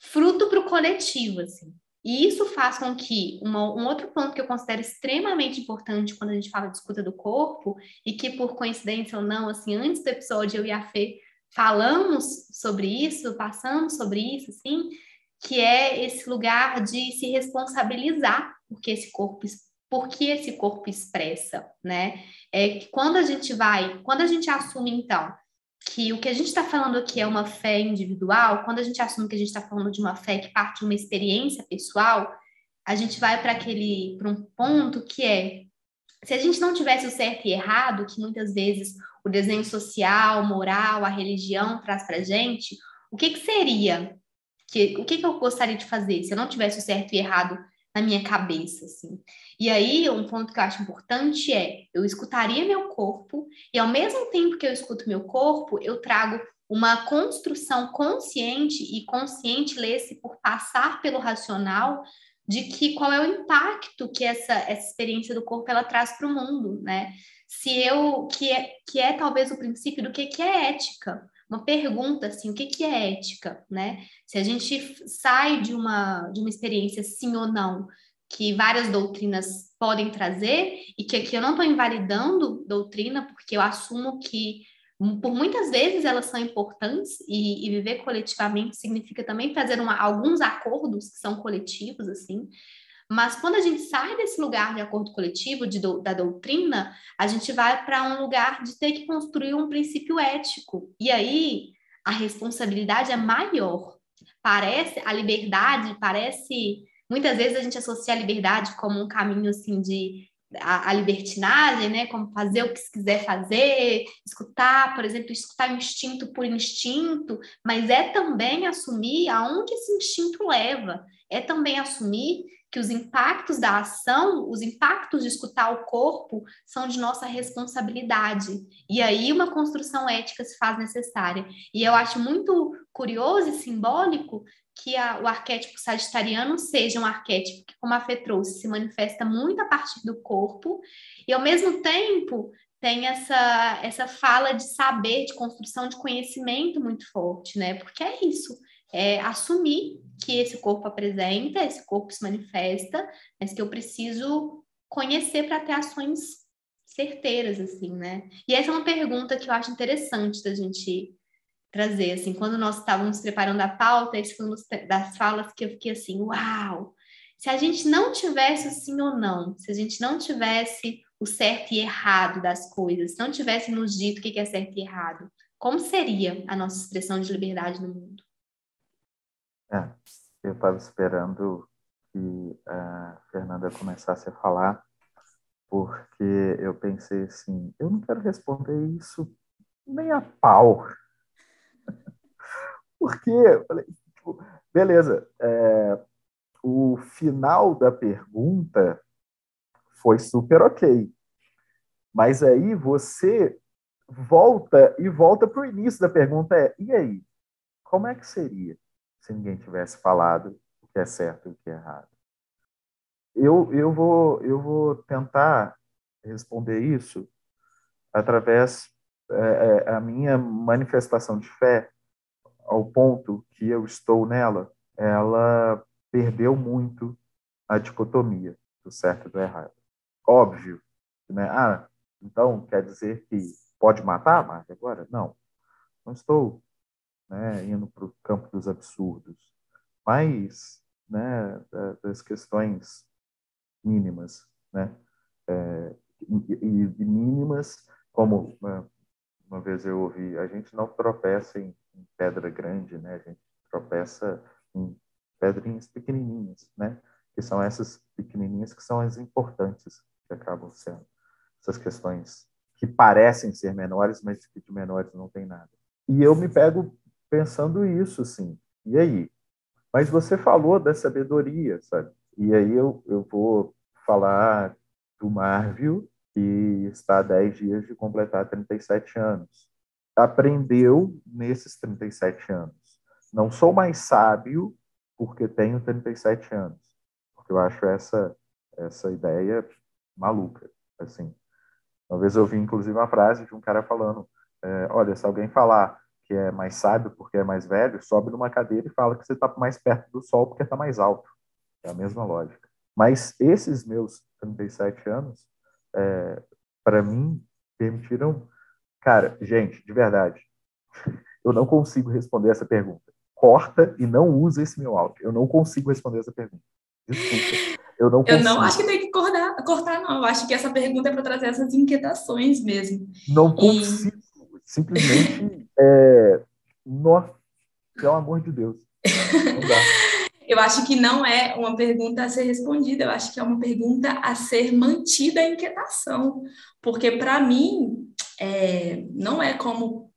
fruto para o coletivo, assim. E isso faz com que uma, um outro ponto que eu considero extremamente importante quando a gente fala de escuta do corpo, e que por coincidência ou não, assim, antes do episódio eu e a Fê falamos sobre isso, passamos sobre isso, assim, que é esse lugar de se responsabilizar porque esse corpo porque esse corpo expressa, né? É que quando a gente vai, quando a gente assume então que o que a gente está falando aqui é uma fé individual, quando a gente assume que a gente está falando de uma fé que parte de uma experiência pessoal, a gente vai para aquele para um ponto que é se a gente não tivesse o certo e errado, que muitas vezes o desenho social, moral, a religião traz para gente, o que, que seria? Que, o que, que eu gostaria de fazer se eu não tivesse o certo e errado na minha cabeça, assim. E aí, um ponto que eu acho importante é, eu escutaria meu corpo, e ao mesmo tempo que eu escuto meu corpo, eu trago uma construção consciente, e consciente lê-se por passar pelo racional, de que qual é o impacto que essa, essa experiência do corpo ela traz para o mundo, né? Se eu, que é, que é talvez o princípio do que, que é ética, uma pergunta assim, o que, que é ética, né? Se a gente sai de uma, de uma experiência sim ou não, que várias doutrinas podem trazer, e que aqui eu não estou invalidando doutrina, porque eu assumo que por muitas vezes elas são importantes e, e viver coletivamente significa também fazer uma, alguns acordos que são coletivos, assim, mas quando a gente sai desse lugar de acordo coletivo, de do, da doutrina, a gente vai para um lugar de ter que construir um princípio ético. E aí a responsabilidade é maior. Parece a liberdade, parece muitas vezes a gente associa a liberdade como um caminho assim de a, a, libertinagem, né? Como fazer o que se quiser fazer, escutar, por exemplo, escutar instinto por instinto, mas é também assumir aonde esse instinto leva, é também assumir que os impactos da ação, os impactos de escutar o corpo, são de nossa responsabilidade. E aí uma construção ética se faz necessária. E eu acho muito curioso e simbólico que a, o arquétipo sagitariano seja um arquétipo que, como a Fê trouxe, se manifesta muito a partir do corpo, e ao mesmo tempo tem essa, essa fala de saber, de construção de conhecimento muito forte, né? Porque é isso, é assumir que esse corpo apresenta, esse corpo se manifesta, mas que eu preciso conhecer para ter ações certeiras, assim, né? E essa é uma pergunta que eu acho interessante da gente trazer, assim, quando nós estávamos preparando a pauta, esse foi uma das falas que eu fiquei assim, uau! Se a gente não tivesse o sim ou não, se a gente não tivesse o certo e errado das coisas, se não tivesse nos dito o que é certo e errado, como seria a nossa expressão de liberdade no mundo? É, eu estava esperando que a Fernanda começasse a falar, porque eu pensei assim, eu não quero responder isso nem a pau. (laughs) porque, tipo, beleza, é, o final da pergunta foi super ok. Mas aí você volta e volta para o início da pergunta é, e aí? Como é que seria? Se ninguém tivesse falado o que é certo e o que é errado. Eu, eu, vou, eu vou tentar responder isso através é, é, a minha manifestação de fé ao ponto que eu estou nela, ela perdeu muito a dicotomia do certo e do errado. Óbvio, né? Ah, então quer dizer que pode matar, mas agora? Não, não estou né, indo para o campo dos absurdos. Mas né, das questões mínimas, né, é, e, e, mínimas, como uma, uma, vez eu ouvi, a gente não tropeça em, em, pedra grande, né, a gente tropeça em pedrinhas pequenininhas, né, que são essas pequenininhas que são as importantes, que acabam sendo essas questões que parecem ser menores, mas que de menores não tem nada. E eu me pego pensando isso, assim, e aí? Mas você falou da sabedoria, sabe? E aí eu, eu vou falar do Marvel, que está há 10 dias de completar 37 anos. Aprendeu nesses 37 anos. Não sou mais sábio porque tenho 37 anos. Porque eu acho essa, essa ideia maluca, assim. Uma vez eu ouvi, inclusive, uma frase de um cara falando, é, olha, se alguém falar que é mais sábio porque é mais velho, sobe numa cadeira e fala que você está mais perto do sol porque está mais alto. É a mesma lógica. Mas esses meus 37 anos, é, para mim, permitiram. Cara, gente, de verdade, (laughs) eu não consigo responder essa pergunta. Corta e não usa esse meu áudio. Eu não consigo responder essa pergunta. Desculpa. Eu não. (laughs) Eu não acho que tem que cortar, cortar não. Eu acho que essa pergunta é para trazer essas inquietações mesmo. Não consigo. E... Simplesmente é, nossa, pelo amor de Deus. (laughs) eu acho que não é uma pergunta a ser respondida, eu acho que é uma pergunta a ser mantida a inquietação. Porque, para mim, é, não é como,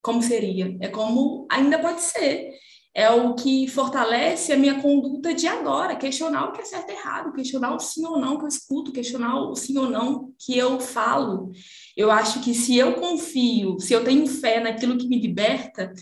como seria, é como ainda pode ser é o que fortalece a minha conduta de agora, questionar o que é certo e errado, questionar o sim ou não que eu escuto, questionar o sim ou não que eu falo. Eu acho que se eu confio, se eu tenho fé naquilo que me liberta,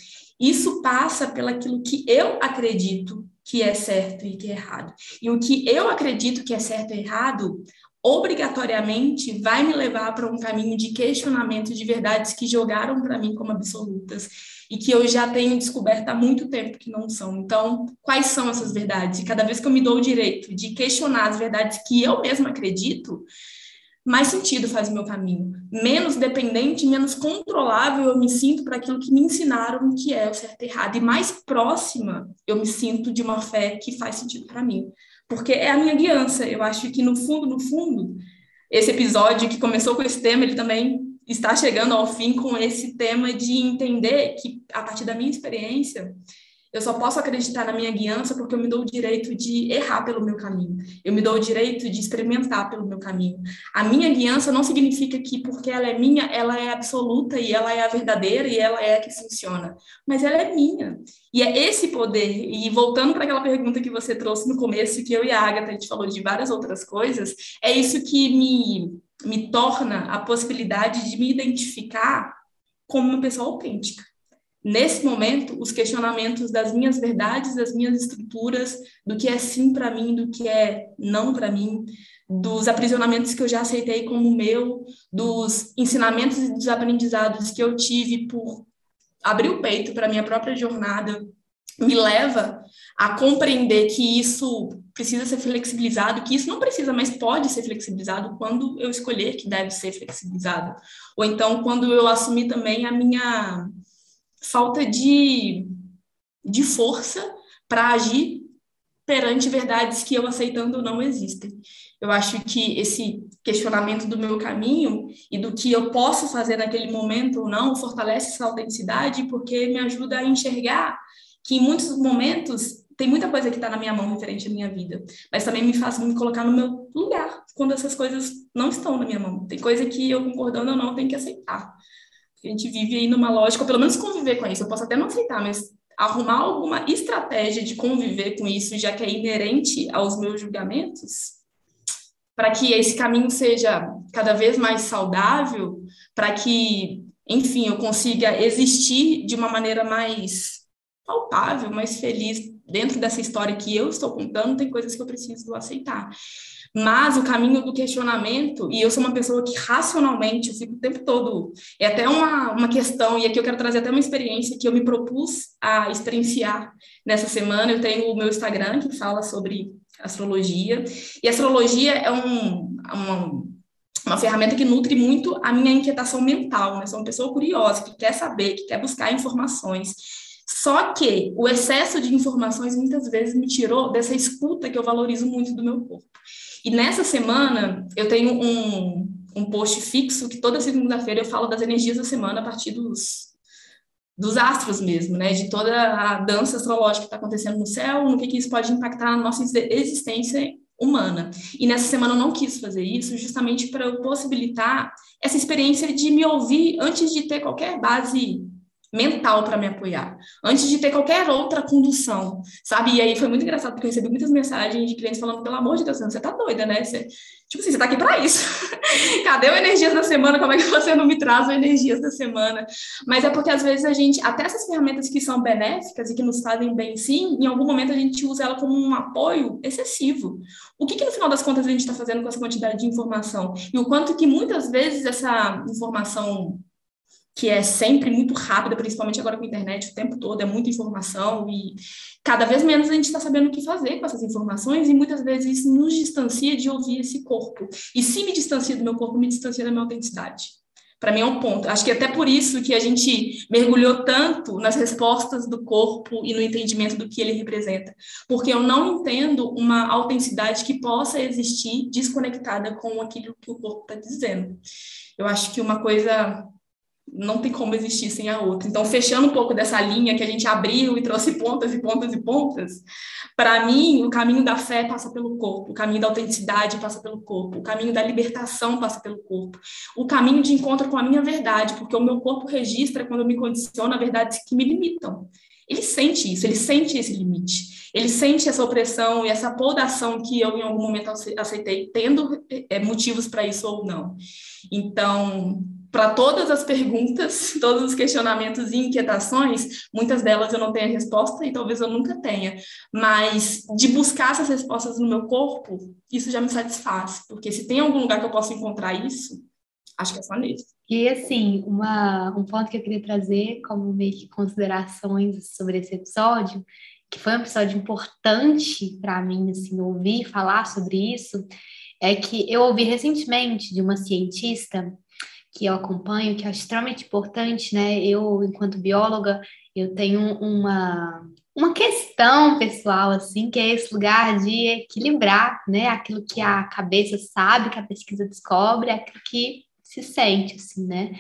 isso passa pelaquilo que eu acredito que é certo e que é errado. E o que eu acredito que é certo e errado, obrigatoriamente vai me levar para um caminho de questionamento de verdades que jogaram para mim como absolutas e que eu já tenho descoberto há muito tempo que não são. Então, quais são essas verdades? E cada vez que eu me dou o direito de questionar as verdades que eu mesma acredito, mais sentido faz o meu caminho. Menos dependente, menos controlável eu me sinto para aquilo que me ensinaram que é o certo e errado. E mais próxima eu me sinto de uma fé que faz sentido para mim porque é a minha guiança. Eu acho que, no fundo, no fundo, esse episódio que começou com esse tema, ele também está chegando ao fim com esse tema de entender que, a partir da minha experiência, eu só posso acreditar na minha guiança porque eu me dou o direito de errar pelo meu caminho. Eu me dou o direito de experimentar pelo meu caminho. A minha guiança não significa que porque ela é minha, ela é absoluta e ela é a verdadeira e ela é a que funciona. Mas ela é minha. E é esse poder. E voltando para aquela pergunta que você trouxe no começo, que eu e a Agatha a gente falou de várias outras coisas, é isso que me, me torna a possibilidade de me identificar como uma pessoa autêntica nesse momento, os questionamentos das minhas verdades, das minhas estruturas, do que é sim para mim, do que é não para mim, dos aprisionamentos que eu já aceitei como meu, dos ensinamentos e dos aprendizados que eu tive por abrir o peito para minha própria jornada, me leva a compreender que isso precisa ser flexibilizado, que isso não precisa, mas pode ser flexibilizado quando eu escolher que deve ser flexibilizado. Ou então quando eu assumir também a minha falta de, de força para agir perante verdades que eu aceitando não existem. Eu acho que esse questionamento do meu caminho e do que eu posso fazer naquele momento ou não fortalece essa autenticidade porque me ajuda a enxergar que em muitos momentos tem muita coisa que está na minha mão referente à minha vida, mas também me faz me colocar no meu lugar quando essas coisas não estão na minha mão. Tem coisa que eu concordando ou não tenho que aceitar. A gente vive aí numa lógica, ou pelo menos conviver com isso. Eu posso até não aceitar, mas arrumar alguma estratégia de conviver com isso, já que é inerente aos meus julgamentos, para que esse caminho seja cada vez mais saudável, para que, enfim, eu consiga existir de uma maneira mais palpável, mais feliz dentro dessa história que eu estou contando, tem coisas que eu preciso aceitar. Mas o caminho do questionamento, e eu sou uma pessoa que racionalmente, eu fico o tempo todo, é até uma, uma questão, e aqui eu quero trazer até uma experiência que eu me propus a experienciar nessa semana. Eu tenho o meu Instagram que fala sobre astrologia, e astrologia é um, uma, ferramenta que nutre muito a minha inquietação mental, né? Sou uma pessoa curiosa, que quer saber, que quer buscar informações. Só que o excesso de informações muitas vezes me tirou dessa escuta que eu valorizo muito do meu corpo. E nessa semana, eu tenho um, um post fixo que toda segunda-feira eu falo das energias da semana a partir dos, dos astros mesmo, né? De toda a dança astrológica que está acontecendo no céu, no que, que isso pode impactar na nossa existência humana. E nessa semana eu não quis fazer isso, justamente para possibilitar essa experiência de me ouvir antes de ter qualquer base mental para me apoiar, antes de ter qualquer outra condução, sabe? E aí foi muito engraçado, porque eu recebi muitas mensagens de clientes falando, pelo amor de Deus, você tá doida, né? Você, tipo assim, você tá aqui para isso. (laughs) Cadê o Energias da Semana? Como é que você não me traz o Energias da Semana? Mas é porque, às vezes, a gente, até essas ferramentas que são benéficas e que nos fazem bem, sim, em algum momento a gente usa ela como um apoio excessivo. O que, que no final das contas, a gente está fazendo com essa quantidade de informação? E o quanto que, muitas vezes, essa informação que é sempre muito rápida, principalmente agora com a internet, o tempo todo é muita informação e cada vez menos a gente está sabendo o que fazer com essas informações e muitas vezes isso nos distancia de ouvir esse corpo. E se me distancia do meu corpo, me distancia da minha autenticidade. Para mim é um ponto. Acho que até por isso que a gente mergulhou tanto nas respostas do corpo e no entendimento do que ele representa, porque eu não entendo uma autenticidade que possa existir desconectada com aquilo que o corpo está dizendo. Eu acho que uma coisa não tem como existir sem a outra. Então, fechando um pouco dessa linha que a gente abriu e trouxe pontas e pontas e pontas, para mim, o caminho da fé passa pelo corpo, o caminho da autenticidade passa pelo corpo, o caminho da libertação passa pelo corpo, o caminho de encontro com a minha verdade, porque o meu corpo registra quando eu me condiciono a verdades que me limitam. Ele sente isso, ele sente esse limite, ele sente essa opressão e essa podação que eu, em algum momento, aceitei, tendo é, motivos para isso ou não. Então, para todas as perguntas, (laughs) todos os questionamentos e inquietações, muitas delas eu não tenho a resposta e talvez eu nunca tenha, mas de buscar essas respostas no meu corpo, isso já me satisfaz, porque se tem algum lugar que eu possa encontrar isso, acho que é só nesse. E assim, uma, um ponto que eu queria trazer como meio que considerações sobre esse episódio, que foi um episódio importante para mim, assim, ouvir falar sobre isso, é que eu ouvi recentemente de uma cientista que eu acompanho, que é extremamente importante, né? Eu, enquanto bióloga, eu tenho uma, uma questão pessoal, assim, que é esse lugar de equilibrar, né? Aquilo que a cabeça sabe, que a pesquisa descobre, aquilo que se sente, assim, né?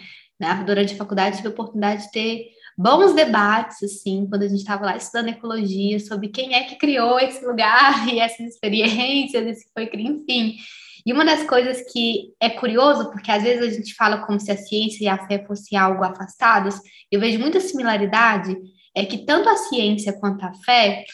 Durante a faculdade, tive a oportunidade de ter bons debates, assim, quando a gente estava lá estudando ecologia, sobre quem é que criou esse lugar (laughs) e essas experiências, esse foi, enfim. E uma das coisas que é curioso, porque às vezes a gente fala como se a ciência e a fé fossem algo afastados, eu vejo muita similaridade, é que tanto a ciência quanto a fé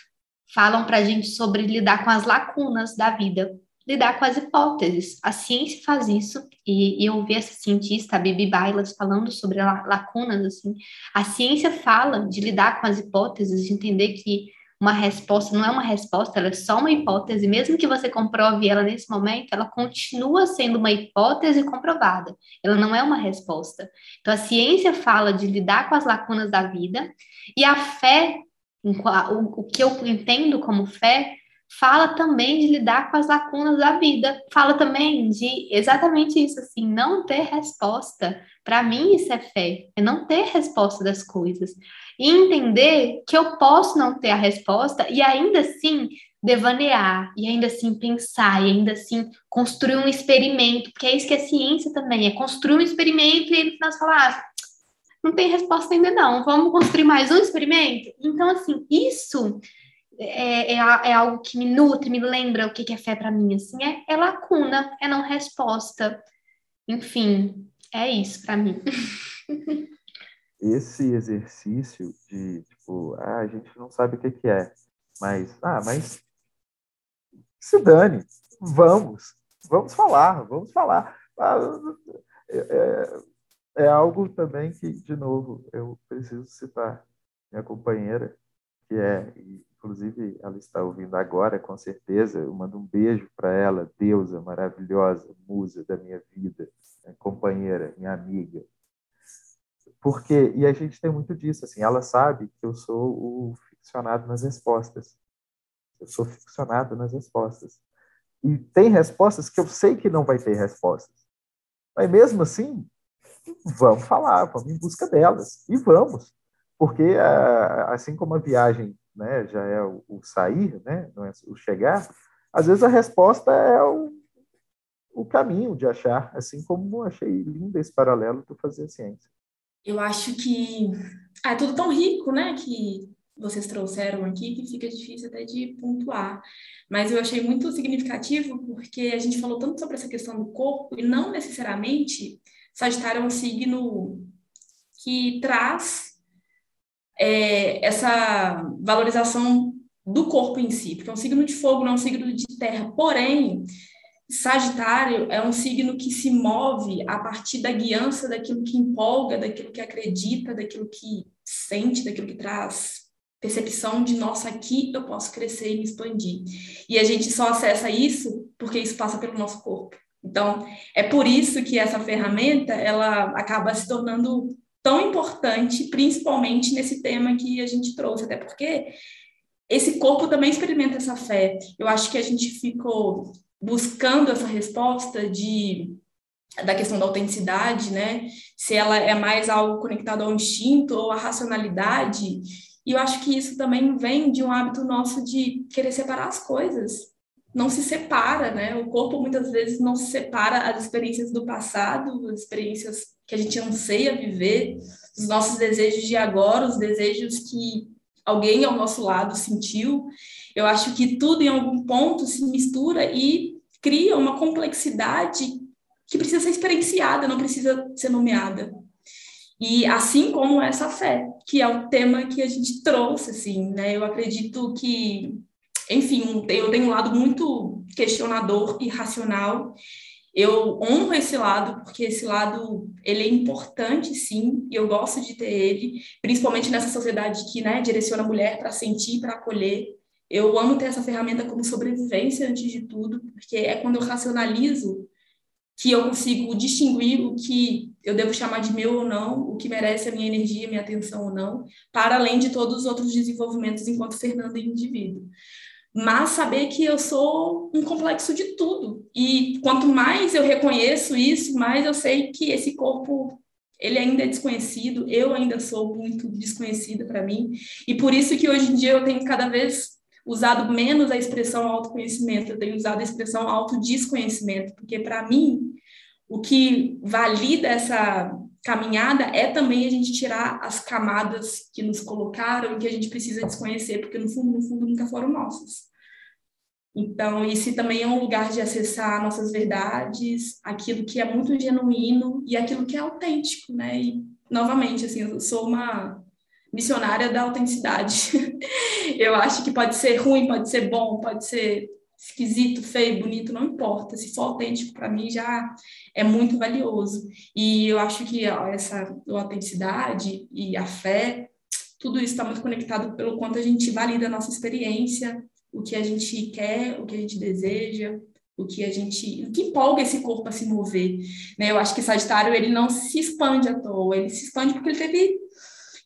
falam para a gente sobre lidar com as lacunas da vida, lidar com as hipóteses. A ciência faz isso, e, e eu ouvi essa cientista, a Bibi Bailas, falando sobre lacunas, assim. A ciência fala de lidar com as hipóteses, de entender que uma resposta não é uma resposta, ela é só uma hipótese, mesmo que você comprove ela nesse momento, ela continua sendo uma hipótese comprovada, ela não é uma resposta. Então, a ciência fala de lidar com as lacunas da vida, e a fé, o que eu entendo como fé, fala também de lidar com as lacunas da vida, fala também de exatamente isso, assim, não ter resposta. Para mim, isso é fé, é não ter resposta das coisas e entender que eu posso não ter a resposta e ainda assim devanear, e ainda assim pensar, e ainda assim construir um experimento, porque é isso que a ciência também é construir um experimento e no final você fala, ah, não tem resposta ainda não, vamos construir mais um experimento? Então, assim, isso é, é, é algo que me nutre, me lembra o que, é fé para mim, assim, é, é lacuna, é não resposta. Enfim, é isso para mim. (laughs) esse exercício de, tipo, ah, a gente não sabe o que, que é, mas, ah, mas se dane, vamos, vamos falar, vamos falar. Ah, é, é, é, algo também que, de novo, eu preciso citar minha companheira, que é, inclusive ela está ouvindo agora, com certeza, eu mando um beijo para ela, deusa maravilhosa, musa da minha vida, companheira, minha amiga, porque, e a gente tem muito disso, assim, ela sabe que eu sou o ficcionado nas respostas. Eu sou ficcionado nas respostas. E tem respostas que eu sei que não vai ter respostas. Mas mesmo assim, vamos falar, vamos em busca delas. E vamos. porque assim como a viagem né, já é o, o sair, né, não é o chegar, às vezes a resposta é o, o caminho de achar, assim como achei lindo esse paralelo do fazer ciência. Eu acho que ah, é tudo tão rico, né, que vocês trouxeram aqui, que fica difícil até de pontuar. Mas eu achei muito significativo porque a gente falou tanto sobre essa questão do corpo e não necessariamente Sagitário é um signo que traz é, essa valorização do corpo em si, porque é um signo de fogo, não é um signo de terra. Porém, Sagitário é um signo que se move a partir da guiança daquilo que empolga, daquilo que acredita, daquilo que sente, daquilo que traz percepção de nossa, aqui eu posso crescer e me expandir. E a gente só acessa isso porque isso passa pelo nosso corpo. Então, é por isso que essa ferramenta ela acaba se tornando tão importante, principalmente nesse tema que a gente trouxe, até porque esse corpo também experimenta essa fé. Eu acho que a gente ficou buscando essa resposta de da questão da autenticidade, né? Se ela é mais algo conectado ao instinto ou à racionalidade. E eu acho que isso também vem de um hábito nosso de querer separar as coisas não se separa, né? O corpo muitas vezes não se separa as experiências do passado, as experiências que a gente anseia viver, os nossos desejos de agora, os desejos que alguém ao nosso lado sentiu. Eu acho que tudo em algum ponto se mistura e cria uma complexidade que precisa ser experienciada, não precisa ser nomeada. E assim como essa fé, que é o tema que a gente trouxe, assim, né? Eu acredito que enfim, eu tenho um lado muito questionador e racional. Eu honro esse lado porque esse lado ele é importante, sim, e eu gosto de ter ele, principalmente nessa sociedade que, né, direciona a mulher para sentir, para acolher. Eu amo ter essa ferramenta como sobrevivência antes de tudo, porque é quando eu racionalizo que eu consigo distinguir o que eu devo chamar de meu ou não, o que merece a minha energia, minha atenção ou não, para além de todos os outros desenvolvimentos enquanto Fernanda indivíduo mas saber que eu sou um complexo de tudo. E quanto mais eu reconheço isso, mais eu sei que esse corpo ele ainda é desconhecido, eu ainda sou muito desconhecida para mim, e por isso que hoje em dia eu tenho cada vez usado menos a expressão autoconhecimento, eu tenho usado a expressão autodesconhecimento, porque para mim o que valida essa caminhada é também a gente tirar as camadas que nos colocaram e que a gente precisa desconhecer, porque no fundo, no fundo nunca foram nossas. Então, esse também é um lugar de acessar nossas verdades, aquilo que é muito genuíno e aquilo que é autêntico, né? E, novamente, assim, eu sou uma missionária da autenticidade. (laughs) eu acho que pode ser ruim, pode ser bom, pode ser esquisito, feio, bonito, não importa. Se for autêntico, para mim já é muito valioso. E eu acho que essa autenticidade e a fé, tudo isso está muito conectado pelo quanto a gente valida a nossa experiência, o que a gente quer, o que a gente deseja, o que a gente, o que empolga esse corpo a se mover, né? Eu acho que Sagitário ele não se expande à toa, ele se expande porque ele teve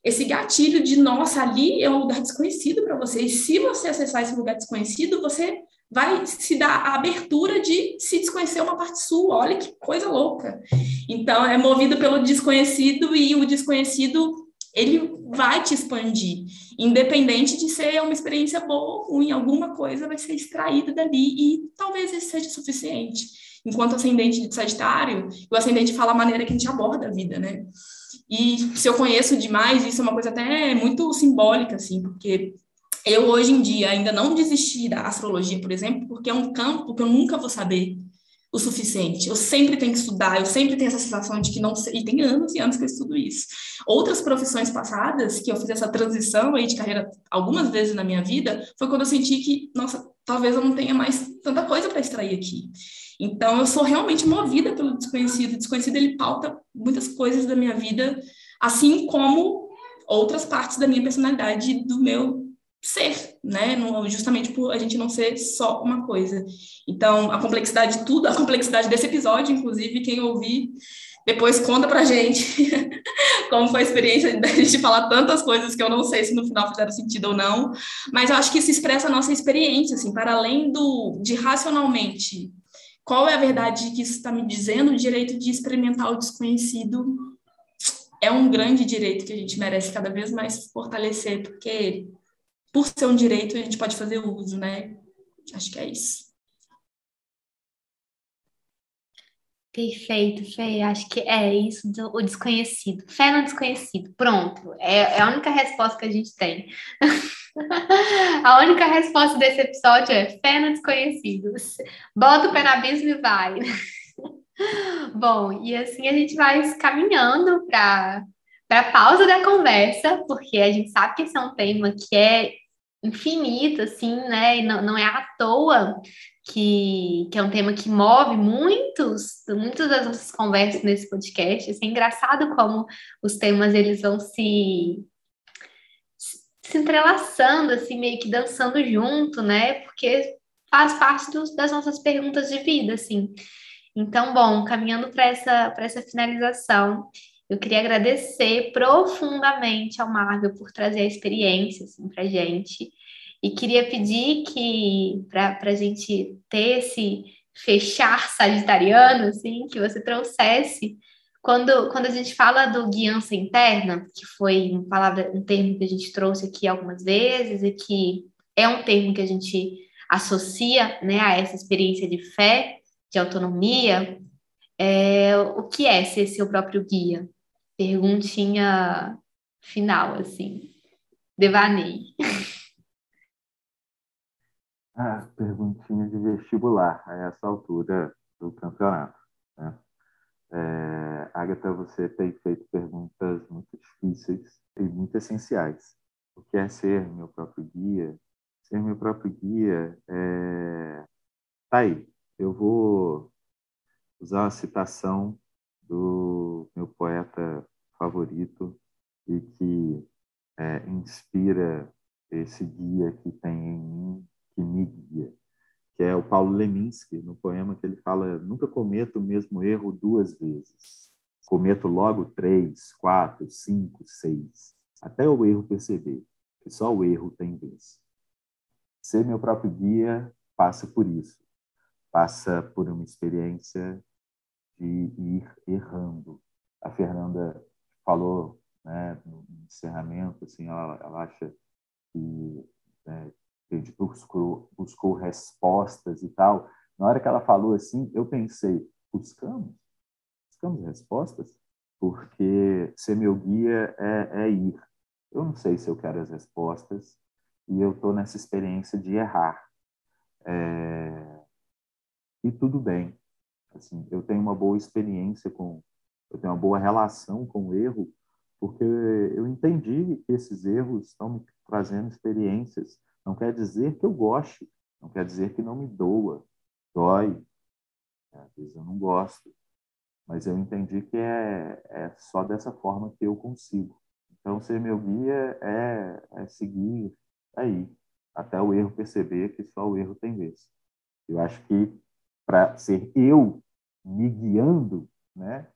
esse gatilho de nossa ali é um lugar desconhecido para você. E se você acessar esse lugar desconhecido, você vai se dar a abertura de se desconhecer uma parte sua. Olha que coisa louca. Então, é movido pelo desconhecido e o desconhecido ele vai te expandir, independente de ser uma experiência boa ou ruim, alguma coisa vai ser extraída dali e talvez isso seja suficiente. Enquanto ascendente de Sagitário, o ascendente fala a maneira que a gente aborda a vida, né? E se eu conheço demais, isso é uma coisa até muito simbólica, assim, porque eu, hoje em dia, ainda não desisti da astrologia, por exemplo, porque é um campo que eu nunca vou saber o suficiente. Eu sempre tenho que estudar, eu sempre tenho essa sensação de que não sei, e tem anos e anos que eu estudo isso. Outras profissões passadas, que eu fiz essa transição aí de carreira algumas vezes na minha vida, foi quando eu senti que, nossa, talvez eu não tenha mais tanta coisa para extrair aqui. Então, eu sou realmente movida pelo desconhecido. O desconhecido, ele pauta muitas coisas da minha vida, assim como outras partes da minha personalidade, do meu ser, né? justamente por a gente não ser só uma coisa. Então, a complexidade de tudo, a complexidade desse episódio, inclusive, quem ouvir, depois conta pra gente (laughs) como foi a experiência da gente falar tantas coisas que eu não sei se no final fizeram sentido ou não, mas eu acho que isso expressa a nossa experiência, assim, para além do de racionalmente qual é a verdade que isso está me dizendo, o direito de experimentar o desconhecido é um grande direito que a gente merece cada vez mais fortalecer, porque por ser um direito a gente pode fazer uso, né? Acho que é isso. Perfeito, Fê. Acho que é isso, do, o desconhecido. Fé no desconhecido. Pronto. É, é a única resposta que a gente tem. (laughs) a única resposta desse episódio é fé no desconhecido. Bota o pé no abismo e vai. (laughs) Bom, e assim a gente vai caminhando para a pausa da conversa, porque a gente sabe que esse é um tema que é infinito, assim, né? E não, não é à toa que, que é um tema que move muitos, muitas das nossas conversas nesse podcast. Assim, é engraçado como os temas eles vão se se entrelaçando, assim, meio que dançando junto, né? Porque faz parte dos, das nossas perguntas de vida, assim. Então, bom, caminhando para essa, essa finalização, eu queria agradecer profundamente ao Marvel por trazer a experiência assim, para a gente. E queria pedir que, para a gente ter esse fechar sagitariano, assim, que você trouxesse, quando, quando a gente fala do guiança interna, que foi uma palavra, um termo que a gente trouxe aqui algumas vezes, e que é um termo que a gente associa né, a essa experiência de fé, de autonomia, é, o que é ser seu próprio guia? Perguntinha final, assim. Devanei. (laughs) Ah, perguntinha de vestibular a essa altura do campeonato. Né? É, Agatha, você tem feito perguntas muito difíceis e muito essenciais. O que é ser meu próprio guia? Ser meu próprio guia é... Tá aí. Eu vou usar uma citação do meu poeta favorito e que é, inspira esse guia que tem em mim que me guia, que é o Paulo Leminski, no poema que ele fala: Nunca cometo o mesmo erro duas vezes. Cometo logo três, quatro, cinco, seis, até o erro perceber que só o erro tem vez. Ser meu próprio guia passa por isso, passa por uma experiência de ir errando. A Fernanda falou né, no encerramento, assim, ela, ela acha que né, a gente buscou, buscou respostas e tal. Na hora que ela falou assim, eu pensei, buscamos? Buscamos respostas? Porque ser meu guia é, é ir. Eu não sei se eu quero as respostas e eu estou nessa experiência de errar. É... E tudo bem. Assim, eu tenho uma boa experiência com, eu tenho uma boa relação com o erro, porque eu entendi que esses erros estão me trazendo experiências não quer dizer que eu goste, não quer dizer que não me doa, dói. Às vezes eu não gosto, mas eu entendi que é, é só dessa forma que eu consigo. Então, ser meu guia é, é seguir aí, até o erro perceber que só o erro tem vez. Eu acho que para ser eu me guiando, né,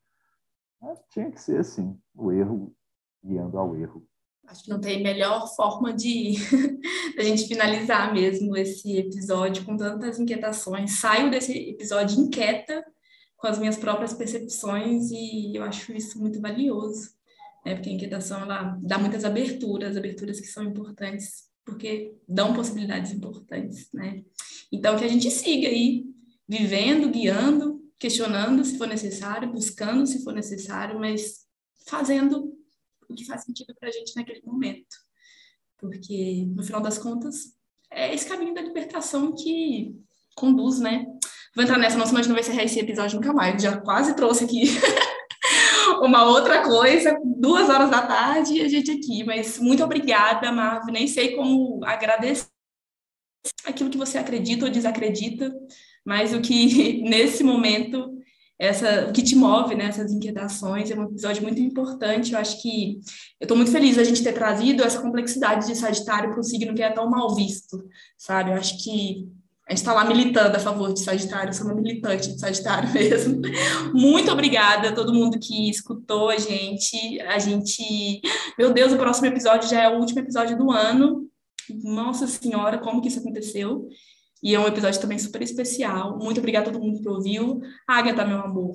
tinha que ser assim, o erro guiando ao erro. Acho que não tem melhor forma de (laughs) a gente finalizar mesmo esse episódio com tantas inquietações. Saio desse episódio inquieta com as minhas próprias percepções e eu acho isso muito valioso, né? Porque a inquietação ela dá muitas aberturas, aberturas que são importantes porque dão possibilidades importantes, né? Então que a gente siga aí vivendo, guiando, questionando se for necessário, buscando se for necessário, mas fazendo o que faz sentido para a gente naquele momento. Porque, no final das contas, é esse caminho da libertação que conduz, né? Vou entrar nessa, não, senão a gente não vai encerrar esse episódio nunca mais. Já quase trouxe aqui (laughs) uma outra coisa, duas horas da tarde e a gente aqui. Mas muito obrigada, Marvel. Nem sei como agradecer aquilo que você acredita ou desacredita, mas o que (laughs) nesse momento essa, o que te move, né, essas inquietações, é um episódio muito importante. Eu acho que eu estou muito feliz da gente ter trazido essa complexidade de Sagitário para um signo que é tão mal visto, sabe? Eu acho que a gente está lá militando a favor de Sagitário, sou uma militante de Sagitário (laughs) mesmo. Muito obrigada a todo mundo que escutou a gente. A gente. Meu Deus, o próximo episódio já é o último episódio do ano. Nossa Senhora, como que isso aconteceu? E é um episódio também super especial. Muito obrigada a todo mundo que ouviu. Agatha, meu amor,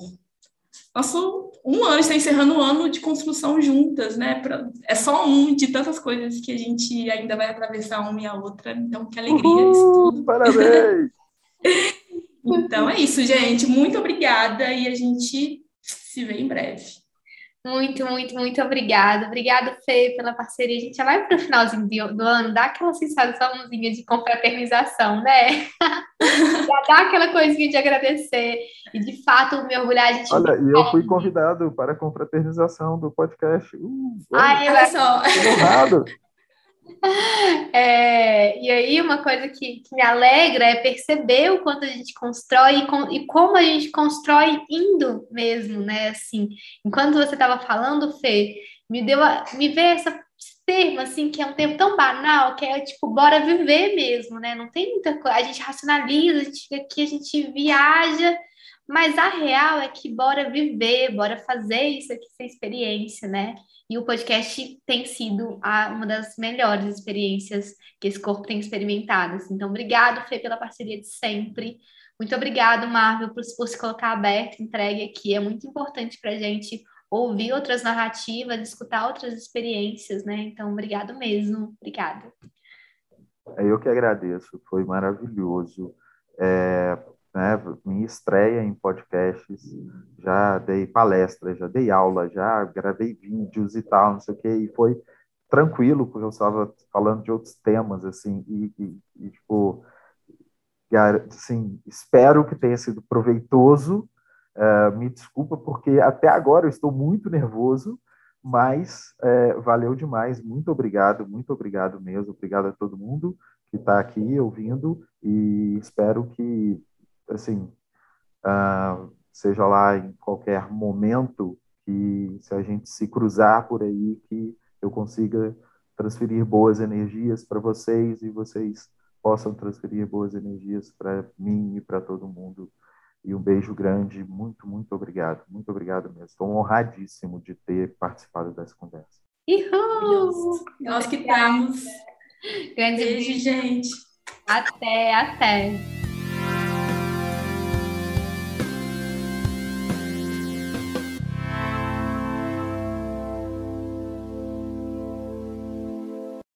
nosso um ano, está encerrando um ano de construção juntas, né? Pra, é só um de tantas coisas que a gente ainda vai atravessar uma e a outra. Então, que alegria Uhul, isso tudo. (laughs) Parabéns! então é isso, gente. Muito obrigada e a gente se vê em breve. Muito, muito, muito obrigada. Obrigada, Fê, pela parceria. A gente já vai para o finalzinho do ano, dá aquela sensaçãozinha de confraternização, né? (laughs) já dá aquela coisinha de agradecer. E, de fato, me orgulhar. A gente olha, e eu fui convidado para a confraternização do podcast. Uh, Ai, olha só. (laughs) É, e aí, uma coisa que, que, me alegra é perceber o quanto a gente constrói e, com, e, como a gente constrói indo mesmo, né? Assim, enquanto você estava falando, Fê, me deu a, me veio essa termo assim que é um termo tão banal que é tipo bora viver mesmo, né? Não tem muita coisa, a gente racionaliza, a gente aqui a gente viaja, mas a real é que bora viver, bora fazer isso aqui, essa experiência, né? E o podcast tem sido a, uma das melhores experiências que esse corpo tem experimentado. Assim. Então, obrigado, Fê, pela parceria de sempre. Muito obrigado, Marvel, por, por se colocar aberto, entregue aqui. É muito importante para a gente ouvir outras narrativas, escutar outras experiências, né? Então, obrigado mesmo. Obrigada. Eu que agradeço, foi maravilhoso. É, né, minha estreia em podcasts, já dei palestras, já dei aula, já gravei vídeos e tal, não sei o quê, e foi tranquilo, porque eu estava falando de outros temas, assim, e, e, e tipo, assim, espero que tenha sido proveitoso, uh, me desculpa, porque até agora eu estou muito nervoso, mas uh, valeu demais, muito obrigado, muito obrigado mesmo, obrigado a todo mundo que está aqui ouvindo, e espero que assim, uh, seja lá em qualquer momento que se a gente se cruzar por aí, que eu consiga transferir boas energias para vocês e vocês possam transferir boas energias para mim e para todo mundo. E um beijo grande, muito, muito obrigado. Muito obrigado mesmo. Estou honradíssimo de ter participado dessa conversa. Uhul! Nós que estamos. Grande beijo, gente. Até, até.